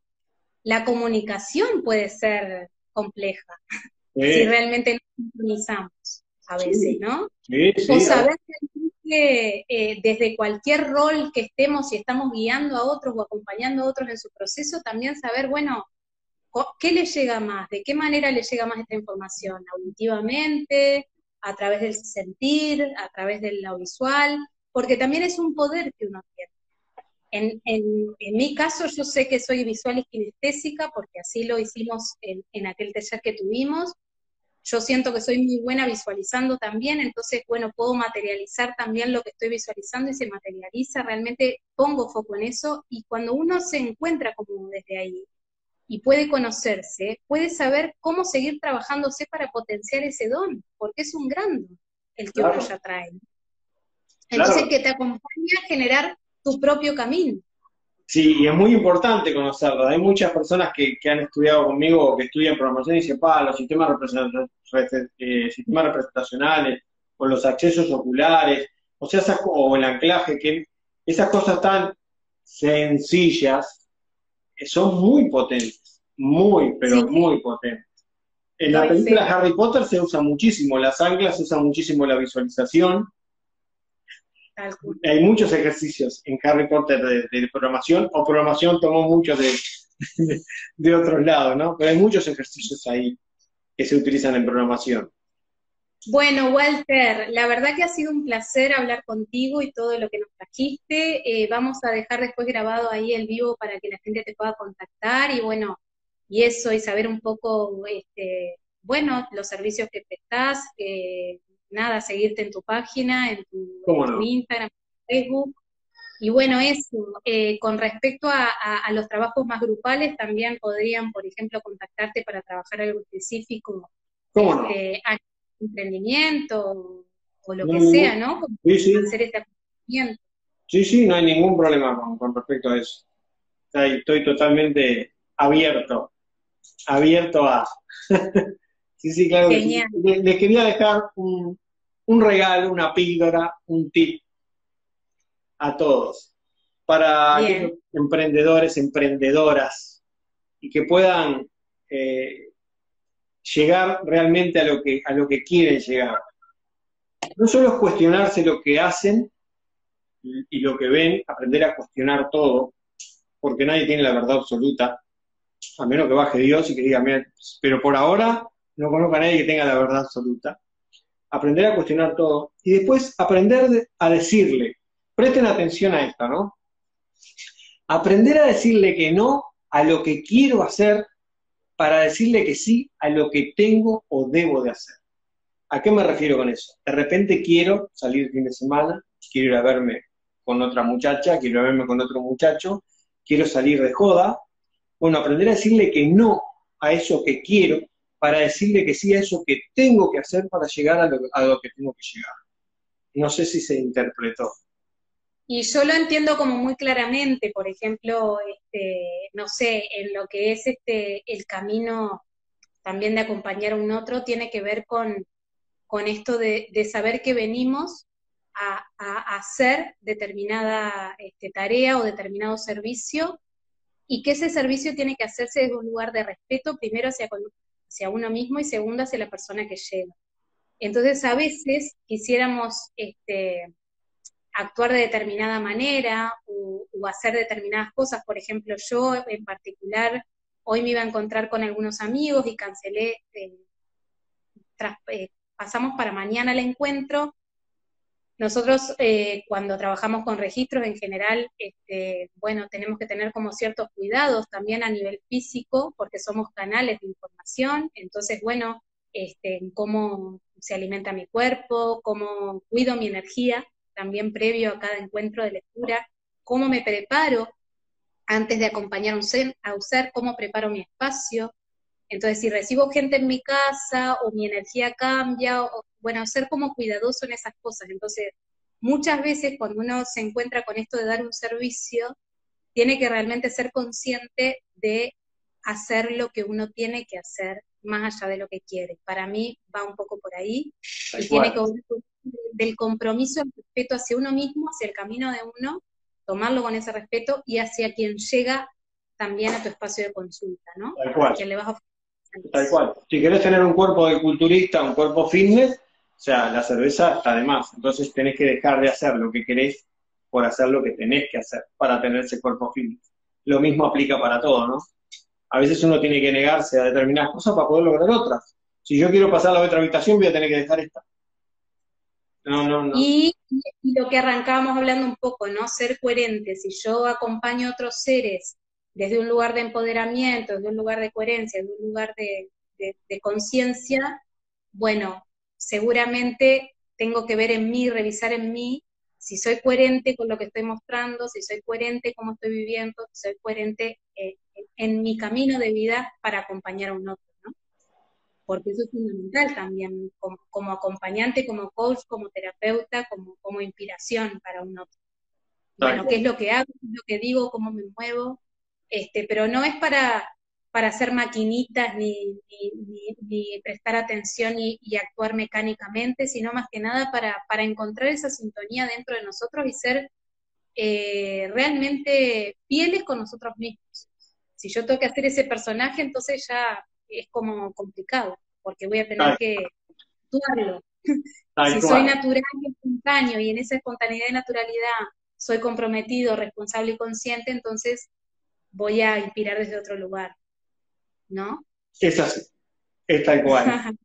la comunicación puede ser compleja si realmente no sintonizamos a veces, ¿no? Sí, sí, o saber que eh, desde cualquier rol que estemos, si estamos guiando a otros o acompañando a otros en su proceso, también saber, bueno, ¿qué le llega más? ¿De qué manera le llega más esta información? ¿Auditivamente? ¿A través del sentir? ¿A través del audiovisual? Porque también es un poder que uno tiene. En, en, mi caso, yo sé que soy visual y kinestésica, porque así lo hicimos en, en aquel taller que tuvimos, yo siento que soy muy buena visualizando también, entonces, bueno, puedo materializar también lo que estoy visualizando y se materializa, realmente pongo foco en eso y cuando uno se encuentra como desde ahí y puede conocerse, puede saber cómo seguir trabajándose para potenciar ese don, porque es un gran don el que uno ya trae. Entonces, que te acompaña a generar tu propio camino. Sí, y es muy importante conocerlo. Hay muchas personas que, han estudiado conmigo o que estudian programación y dicen, pa, los sistemas, eh, sistemas representacionales o los accesos oculares, o sea, o el anclaje, que esas cosas tan sencillas eh, son muy potentes, muy, pero muy potentes. En la película Harry Potter se usa muchísimo las anclas, se usa muchísimo la visualización, hay muchos ejercicios en Harry Potter de, programación, o programación tomó muchos de, de, otros lados, ¿no? Pero hay muchos ejercicios ahí que se utilizan en programación. Bueno, Walter, la verdad que ha sido un placer hablar contigo y todo lo que nos trajiste. Eh, vamos a dejar después grabado ahí el vivo para que la gente te pueda contactar y bueno, y eso, y saber un poco, este, bueno, los servicios que prestás, eh, nada, seguirte en tu página, en tu, Instagram, Facebook. Y bueno, eso, eh, con respecto a, los trabajos más grupales, también podrían, por ejemplo, contactarte para trabajar algo específico, ¿Cómo este, emprendimiento o lo que sea, ¿no? Sí, sí. Hacer este Sí, sí, no hay ningún problema con, respecto a eso. Estoy totalmente abierto, abierto a... [LAUGHS] sí, sí, claro. Les quería dejar un, un regalo, una píldora, un tip a todos, para emprendedores, emprendedoras, y que puedan eh, llegar realmente a lo, que, a lo que quieren llegar. No solo es cuestionarse lo que hacen y, lo que ven, aprender a cuestionar todo, porque nadie tiene la verdad absoluta, a menos que baje Dios y que diga, pero por ahora no conozco a nadie que tenga la verdad absoluta aprender a cuestionar todo y después aprender a decirle, presten atención a esto, ¿no? Aprender a decirle que no a lo que quiero hacer para decirle que sí a lo que tengo o debo de hacer. ¿A qué me refiero con eso? De repente quiero salir el fin de semana, quiero ir a verme con otra muchacha, quiero ir a verme con otro muchacho, quiero salir de joda. Bueno, aprender a decirle que no a eso que quiero para decirle que sí a eso que tengo que hacer para llegar a lo, que tengo que llegar. No sé si se interpretó. Y yo lo entiendo como muy claramente, por ejemplo, este, no sé, en lo que es este el camino también de acompañar a un otro, tiene que ver con, con esto de, saber que venimos a, hacer determinada este, tarea o determinado servicio y que ese servicio tiene que hacerse desde un lugar de respeto, primero hacia, hacia uno mismo y segundo hacia la persona que llega. Entonces a veces quisiéramos este, actuar de determinada manera o, hacer determinadas cosas. Por ejemplo, yo en particular hoy me iba a encontrar con algunos amigos y cancelé, eh, eh, pasamos para mañana el encuentro nosotros eh, cuando trabajamos con registros en general, este, bueno, tenemos que tener como ciertos cuidados también a nivel físico, porque somos canales de información, entonces, bueno, este, cómo se alimenta mi cuerpo, cómo cuido mi energía, también previo a cada encuentro de lectura, cómo me preparo antes de acompañar a un ser, a un ser cómo preparo mi espacio, entonces, si recibo gente en mi casa o mi energía cambia, o bueno, ser como cuidadoso en esas cosas. Entonces, muchas veces cuando uno se encuentra con esto de dar un servicio, tiene que realmente ser consciente de hacer lo que uno tiene que hacer más allá de lo que quiere. Para mí va un poco por ahí y tiene que del compromiso, el respeto hacia uno mismo, hacia el camino de uno, tomarlo con ese respeto y hacia quien llega también a tu espacio de consulta, ¿no? Tal cual. le vas a Tal cual. Si querés tener un cuerpo de culturista, un cuerpo fitness, o sea, la cerveza está de más. Entonces tenés que dejar de hacer lo que querés por hacer lo que tenés que hacer para tener ese cuerpo fitness. Lo mismo aplica para todo, ¿no? A veces uno tiene que negarse a determinadas cosas para poder lograr otras. Si yo quiero pasar a otra habitación, voy a tener que dejar esta. No, no, no. Y, lo que arrancábamos hablando un poco, ¿no? Ser coherente. Si yo acompaño a otros seres desde un lugar de empoderamiento, desde un lugar de coherencia, desde un lugar de conciencia, bueno, seguramente tengo que ver en mí, revisar en mí si soy coherente con lo que estoy mostrando, si soy coherente con cómo estoy viviendo, si soy coherente eh, en mi camino de vida para acompañar a un otro, ¿no? Porque eso es fundamental también, como, acompañante, como coach, como terapeuta, como, como inspiración para un otro. Bueno, qué es lo que hago, qué es lo que digo, cómo me muevo, este, pero no es para, para hacer maquinitas ni, ni, prestar atención y, actuar mecánicamente, sino más que nada para, para, encontrar esa sintonía dentro de nosotros y ser eh, realmente fieles con nosotros mismos. Si yo tengo que hacer ese personaje, entonces ya es como complicado, porque voy a tener que actuarlo. si soy natural y espontáneo y en esa espontaneidad y naturalidad soy comprometido, responsable y consciente, entonces voy a inspirar desde otro lugar. ¿No? Es así, es tal cual. [LAUGHS]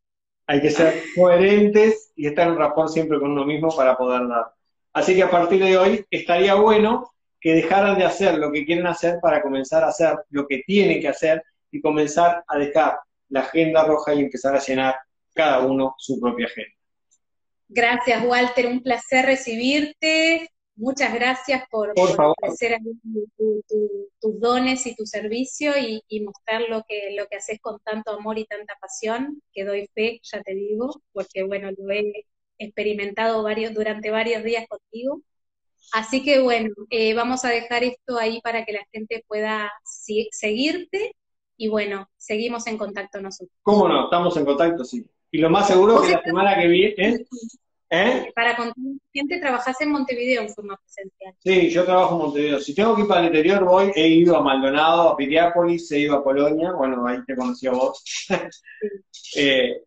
Hay que ser coherentes y estar en rapport siempre con uno mismo para poder dar. Así que a partir de hoy estaría bueno que dejaran de hacer lo que quieren hacer para comenzar a hacer lo que tienen que hacer y comenzar a dejar la agenda roja y empezar a llenar cada uno su propia agenda. Gracias, Walter. Un placer recibirte. Muchas gracias por, ofrecer tus dones y tu servicio y, mostrar lo que, lo que haces con tanto amor y tanta pasión, que doy fe, ya te digo, porque bueno, lo he experimentado varios, durante varios días contigo. Así que bueno, eh, vamos a dejar esto ahí para que la gente pueda seguirte y bueno, seguimos en contacto nosotros. ¿Cómo no? Estamos en contacto, sí. Y lo más seguro es que la semana que viene... ¿Eh? Para contar gente, trabajás en Montevideo en forma presencial. Sí, yo trabajo en Montevideo. Si tengo que ir para el interior, voy. He ido a Maldonado, a Piriápolis, he ido a Polonia. Bueno, ahí te conocí a vos. [LAUGHS] Eh,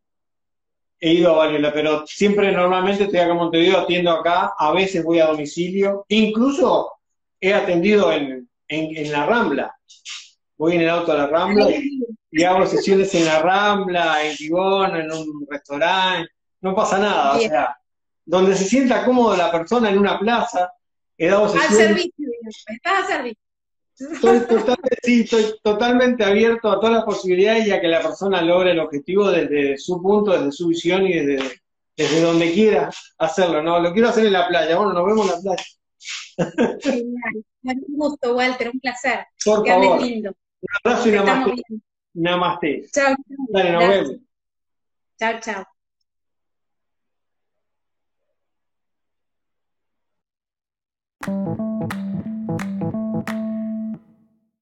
he ido a varios, pero siempre normalmente estoy acá en Montevideo, atiendo acá. A veces voy a domicilio. Incluso he atendido en, en, la Rambla. Voy en el auto a la Rambla y, hago sesiones en la Rambla, en Tibón, en un restaurante. No pasa nada, o sea donde se sienta cómodo la persona en una plaza. He dado Al servicio, estás al servicio. Estoy, totalmente abierto a todas las posibilidades y a que la persona logre el objetivo desde su punto, desde su visión y desde, desde donde quiera hacerlo. No, lo quiero hacer en la playa. Bueno, nos vemos en la playa. Genial. Un gusto, Walter, un placer. Por que favor. Lindo. Un abrazo y namaste. Namaste. Chao. Dale, nos vemos. Chao, chao.